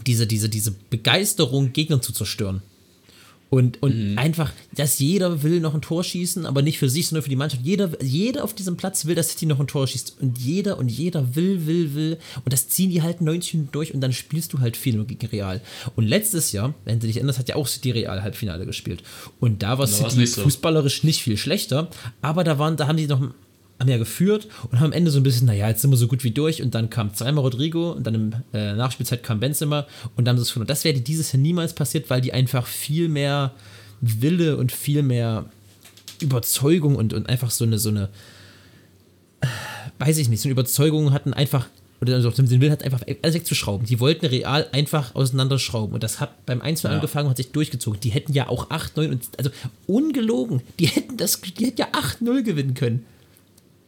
diese, diese, diese Begeisterung, Gegner zu zerstören. Und, und einfach, dass jeder will noch ein Tor schießen, aber nicht für sich, sondern für die Mannschaft. Jeder, jeder auf diesem Platz will, dass City noch ein Tor schießt. Und jeder und jeder will, will, will. Und das ziehen die halt 90 Minuten durch und dann spielst du halt viel nur gegen Real. Und letztes Jahr, wenn du dich erinnerst, hat ja auch City Real Halbfinale gespielt. Und da war Da City nicht so. fußballerisch nicht viel schlechter, aber da waren, da haben die noch haben ja geführt und haben am Ende so ein bisschen, naja, jetzt sind wir so gut wie durch und dann kam zweimal Rodrigo und dann im äh, Nachspielzeit kam Benzema und dann haben sie es verloren. Das wäre dieses Jahr niemals passiert, weil die einfach viel mehr Wille und viel mehr Überzeugung und, und einfach so eine, so eine, äh, weiß ich nicht, so eine Überzeugung hatten einfach, oder also den Willen hat einfach alles wegzuschrauben. Die wollten real einfach auseinanderschrauben. Und das hat beim 1 Ja. angefangen und hat sich durchgezogen. Die hätten ja auch 8, 9 und also ungelogen. Die hätten das, die hätten ja 8-0 gewinnen können.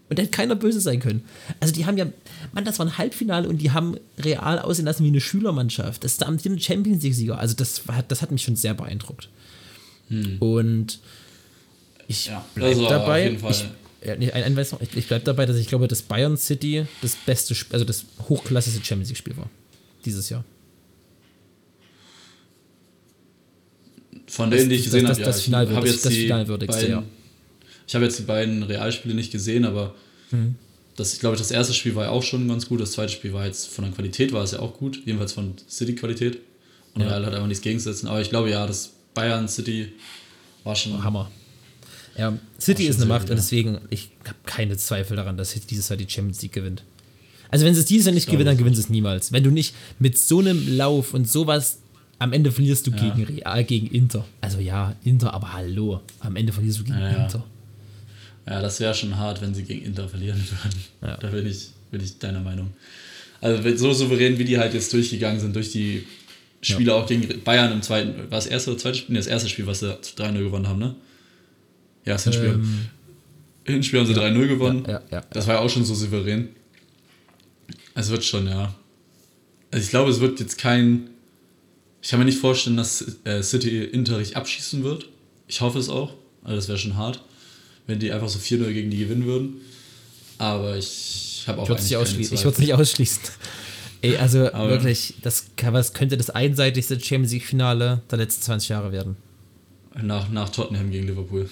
Und da hätte keiner böse sein können. Also die haben ja, Mann, das war ein Halbfinale und die haben real aussehen lassen wie eine Schülermannschaft. Das ist der amtierende Champions League-Sieger. Also das, war, das hat mich schon sehr beeindruckt. Und ich Ja, bleib auf dabei. Ich, ja, nee, ein, ein, weiß noch, ich, ich bleibe dabei, dass ich glaube, dass Bayern City das beste, also das hochklassigste Champions League-Spiel war. Dieses Jahr. Von Das- denen, die ich das- gesehen das- habe, das ja. Finalwürdig- ich habe jetzt das Finalwürdigste, ja. Ich habe jetzt die beiden Realspiele nicht gesehen, aber Mhm. das, ich glaube, das erste Spiel war ja auch schon ganz gut. Das zweite Spiel war jetzt von der Qualität war es ja auch gut, jedenfalls von City-Qualität. Und Ja. Real hat einfach nichts gegensetzen. Aber ich glaube ja, das Bayern City war schon. Hammer. Ja, City ist eine Macht gut, und ja. deswegen, ich habe keine Zweifel daran, dass City dieses Jahr die Champions League gewinnt. Also wenn sie es dieses Jahr nicht gewinnen, dann gewinnen sie es niemals. Wenn du nicht mit so einem Lauf und sowas, am Ende verlierst du gegen Real, gegen Inter. Also ja, Inter, aber hallo, am Ende verlierst du gegen Ja, ja. Inter. Ja, das wäre schon hart, wenn sie gegen Inter verlieren würden. Ja. Da bin ich, bin ich deiner Meinung. Also so souverän, wie die halt jetzt durchgegangen sind, durch die Spiele auch gegen Bayern im zweiten, war das erste oder zweite Spiel? Nee, das erste Spiel, was sie 3-0 gewonnen haben, ne? Ja, das Hinspiel. Ähm, Hinspiel haben sie 3-0 gewonnen. ja, ja. Das war ja auch schon so souverän. Es wird schon, ja. Also ich glaube, es wird jetzt kein. Ich kann mir nicht vorstellen, dass äh, City Inter richtig abschießen wird. Ich hoffe es auch. Also das wäre schon hart, wenn die einfach so 4-0 gegen die gewinnen würden. Aber ich habe auch Ich würde es nicht, nicht ausschließen. Ey, also Aber- wirklich, das, was könnte das einseitigste Champions League-Finale der letzten 20 Jahre werden? Nach, nach Tottenham gegen Liverpool.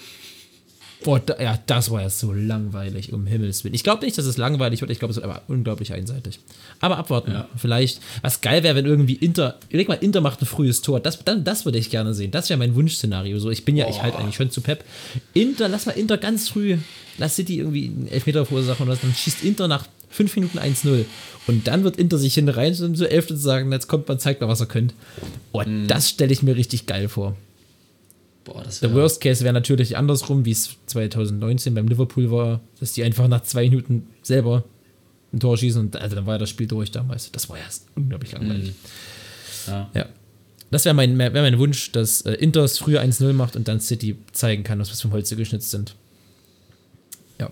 Boah, da, ja, das war ja so langweilig, um Himmels Willen. Ich glaube nicht, dass es langweilig wird, ich glaube, es wird aber unglaublich einseitig. Aber abwarten, Ja. vielleicht. Was geil wäre, wenn irgendwie Inter, überleg mal, Inter macht ein frühes Tor. Das, dann, das würde ich gerne sehen. Das wäre mein Wunschszenario. So, ich bin ja, ich halte eigentlich schon zu Pep. Inter, lass mal Inter ganz früh, lass City irgendwie einen Elfmeter verursachen oder was, dann schießt Inter nach 5 Minuten 1-0. Und dann wird Inter sich hinten rein um so elf zu sagen, jetzt kommt man, zeigt mal, was er könnt. Oh, Mhm. das stelle ich mir richtig geil vor. Boah, das Der. Worst Case wäre natürlich andersrum, wie es 2019 beim Liverpool war, dass die einfach nach zwei Minuten selber ein Tor schießen und also dann war ja das Spiel durch damals. Das war ja unglaublich langweilig. Ja. Ja. Das wäre mein, wär mein Wunsch, dass äh, Inter es früher 1-0 macht und dann City zeigen kann, was wir vom Holz geschnitzt sind. Ja.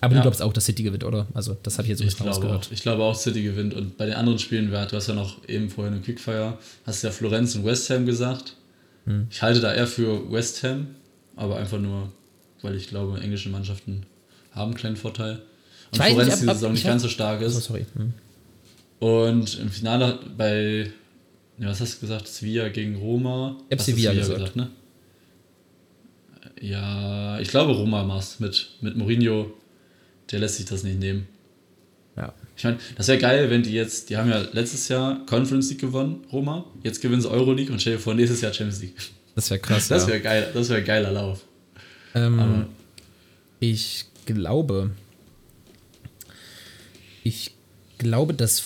Aber Ja. du glaubst auch, dass City gewinnt, oder? Also, das habe ich jetzt ein bisschen rausgehört. auch, ich glaube auch, City gewinnt. Und bei den anderen Spielen, du hast ja noch eben vorhin im Quickfire, hast ja Florenz und West Ham gesagt. Hm. Ich halte da eher für West Ham, aber einfach nur, weil ich glaube, englische Mannschaften haben einen kleinen Vorteil. Und weiß Florenz diese Saison ich nicht ganz so stark Oh, ist. sorry. Hm. Und im Finale bei, ja, was hast du gesagt? Sevilla gegen Roma. Ich hab Sevilla gesagt. ne? Ja, ich glaube Roma mach's mit, mit Mourinho. Der lässt sich das nicht nehmen. Ja. Ich meine, das wäre geil, wenn die jetzt, die haben ja letztes Jahr Conference League gewonnen, Roma. Jetzt gewinnen sie Euroleague und stell dir vor, nächstes Jahr Champions League. Das wäre krass. Das ja. wäre geil, das wäre ein geiler Lauf. Ähm, ich glaube, ich glaube, dass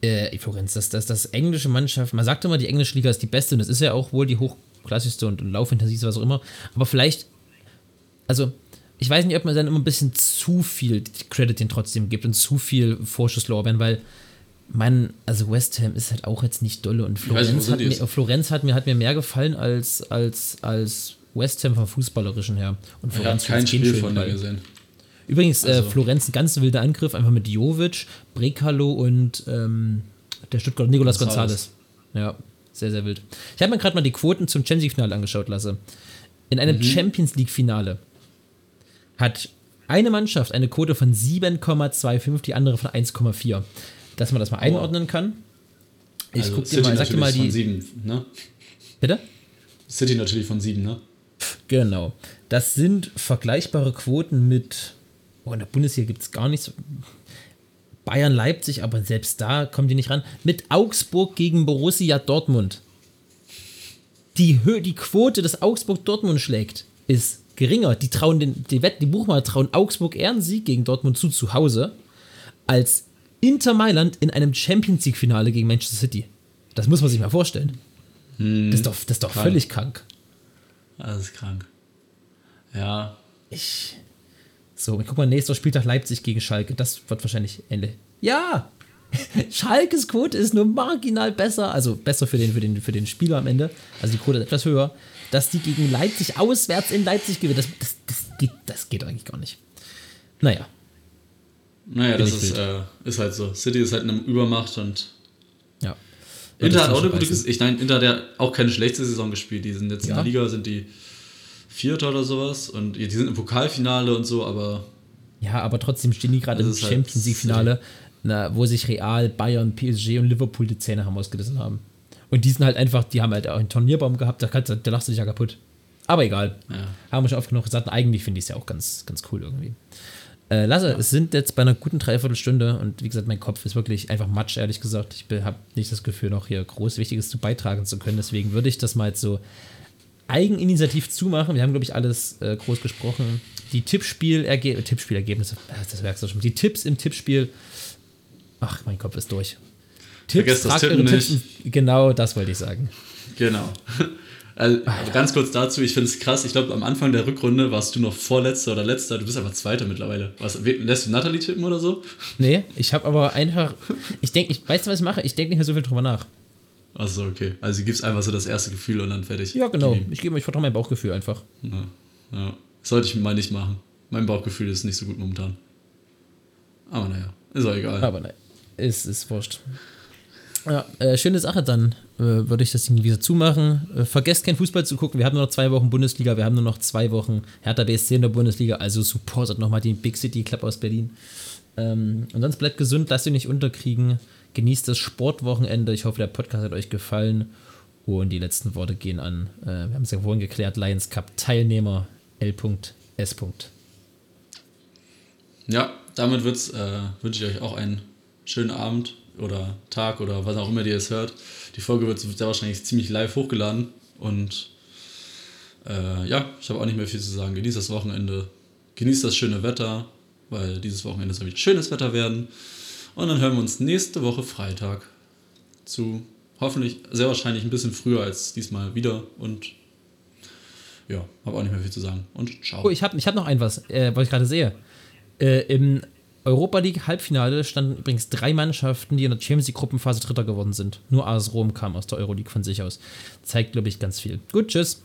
äh, Florenz, dass, dass das englische Mannschaft, man sagt immer, die englische Liga ist die beste und das ist ja auch wohl die hochklassigste und, und laufintensivste, was auch immer, aber vielleicht, also ich weiß nicht, ob man dann immer ein bisschen zu viel Credit den trotzdem gibt und zu viel Vorschusslorbeeren, weil man, also West Ham ist halt auch jetzt nicht dolle und Florenz, hat mir? Florenz hat mir, hat mir mehr gefallen als, als, als West Ham vom Fußballerischen her. Und Ich habe Florenz kein Spiel von denen gesehen. Übrigens, äh, Also- Florenz, ein ganz wilder Angriff, einfach mit Jovic, Brekalo und ähm, der Stuttgart Nicolas Gonzalez. Gonzalez. Ja, sehr, sehr wild. Ich habe mir gerade mal die Quoten zum Champions League-Finale angeschaut, Lasse. In Mhm. einem Champions League-Finale hat eine Mannschaft eine Quote von 7,25, die andere von 1,4. Dass man das mal einordnen kann. Ich Also guck dir City mal, sag dir mal die. von sieben, ne? Bitte? City natürlich von sieben, ne? Genau. Das sind vergleichbare Quoten mit, oh, in der Bundesliga gibt es gar nichts. Bayern, Leipzig, aber selbst da kommen die nicht ran. Mit Augsburg gegen Borussia Dortmund. Die, Hö die Quote, dass Augsburg Dortmund schlägt, ist geringer. Die trauen den, die Wett, die Buchmacher trauen Augsburg eher einen Sieg gegen Dortmund zu, zu Hause, als Inter Mailand in einem Champions League-Finale gegen Manchester City. Das muss man sich mal vorstellen. Das ist doch, das ist doch krank. völlig krank. Das ist krank. Ja, Ich. So, guck mal, nächster Spieltag Leipzig gegen Schalke. Das wird wahrscheinlich Ende. Ja! Schalkes Quote ist nur marginal besser, also besser für den, für, den, für den Spieler am Ende. Also die Quote ist etwas höher, dass die gegen Leipzig auswärts in Leipzig gewinnen. Das, das, das, geht, das geht eigentlich gar nicht. Naja, naja, Bin das ist, äh, ist halt so. City ist halt eine Übermacht und ja. Inter hat auch eine gute. Ich meine, Inter hat ja auch keine schlechte Saison gespielt. Die sind jetzt in Ja. der Liga, sind die Vierter oder sowas. Und die sind im Pokalfinale und so, aber Ja, aber trotzdem stehen die gerade im halt Champions League-Finale, na, wo sich Real, Bayern, PSG und Liverpool die Zähne haben ausgerissen haben. Und die sind halt einfach, die haben halt auch einen Turnierbaum gehabt, da, kannst, da lachst du dich ja kaputt. Aber egal. ja. Haben wir schon oft genug gesagt. Eigentlich finde ich es ja auch ganz, ganz cool irgendwie. Äh, Lasse, es sind jetzt bei einer guten Dreiviertelstunde und wie gesagt, mein Kopf ist wirklich einfach matsch, ehrlich gesagt. Ich habe nicht das Gefühl, noch hier groß Wichtiges zu beitragen zu können. Deswegen würde ich das mal jetzt so eigeninitiativ zumachen. Wir haben, glaube ich, alles äh, groß gesprochen. Die Tippspielerge Tippspielergebnisse, äh, das merkst du schon. Die Tipps im Tippspiel. Ach, mein Kopf ist durch. Vergesst das Tippen nicht. in- Genau, das wollte ich sagen. Genau. Also, ganz kurz dazu, ich finde es krass, ich glaube, am Anfang der Rückrunde warst du noch Vorletzter oder Letzter, du bist einfach Zweiter mittlerweile. Was, lässt du Natalie tippen oder so? Nee, ich habe aber einfach. Ich denke, ich weißt du, was ich mache? Ich denke nicht mehr so viel drüber nach. Achso, okay. Also du gibst einfach so das erste Gefühl und dann fertig. Ja, genau. Ich gebe euch vertraue mein Bauchgefühl einfach. Ja, ja. Sollte ich mal nicht machen. Mein Bauchgefühl ist nicht so gut momentan. Aber naja, ist auch egal. Aber nein, es ist wurscht. Ja, äh, schöne Sache dann. Äh, würde ich das Ding wieder zumachen. Äh, vergesst kein Fußball zu gucken. Wir haben nur noch zwei Wochen Bundesliga. Wir haben nur noch zwei Wochen Hertha BSC in der Bundesliga. Also supportet nochmal den Big City Club aus Berlin. Ähm, und sonst bleibt gesund, lasst euch nicht unterkriegen. Genießt das Sportwochenende. Ich hoffe, der Podcast hat euch gefallen. Und die letzten Worte gehen an, äh, wir haben es ja vorhin geklärt, Lions Cup Teilnehmer L.S. Ja, damit äh, wünsche ich euch auch einen schönen Abend oder Tag oder was auch immer ihr es hört. Die Folge wird sehr wahrscheinlich ziemlich live hochgeladen und äh, ja, ich habe auch nicht mehr viel zu sagen. Genießt das Wochenende, genießt das schöne Wetter, weil dieses Wochenende soll wieder schönes Wetter werden. Und dann hören wir uns nächste Woche Freitag zu hoffentlich sehr wahrscheinlich ein bisschen früher als diesmal wieder und ja, habe auch nicht mehr viel zu sagen. Und ciao. Oh, ich habe ich hab noch ein was, äh, was ich gerade sehe. Äh, Im Europa League Halbfinale standen übrigens drei Mannschaften, die in der Champions League Gruppenphase Dritter geworden sind. Nur AS Rom kam aus der Euroleague von sich aus. Zeigt, glaube ich, ganz viel. Gut, tschüss.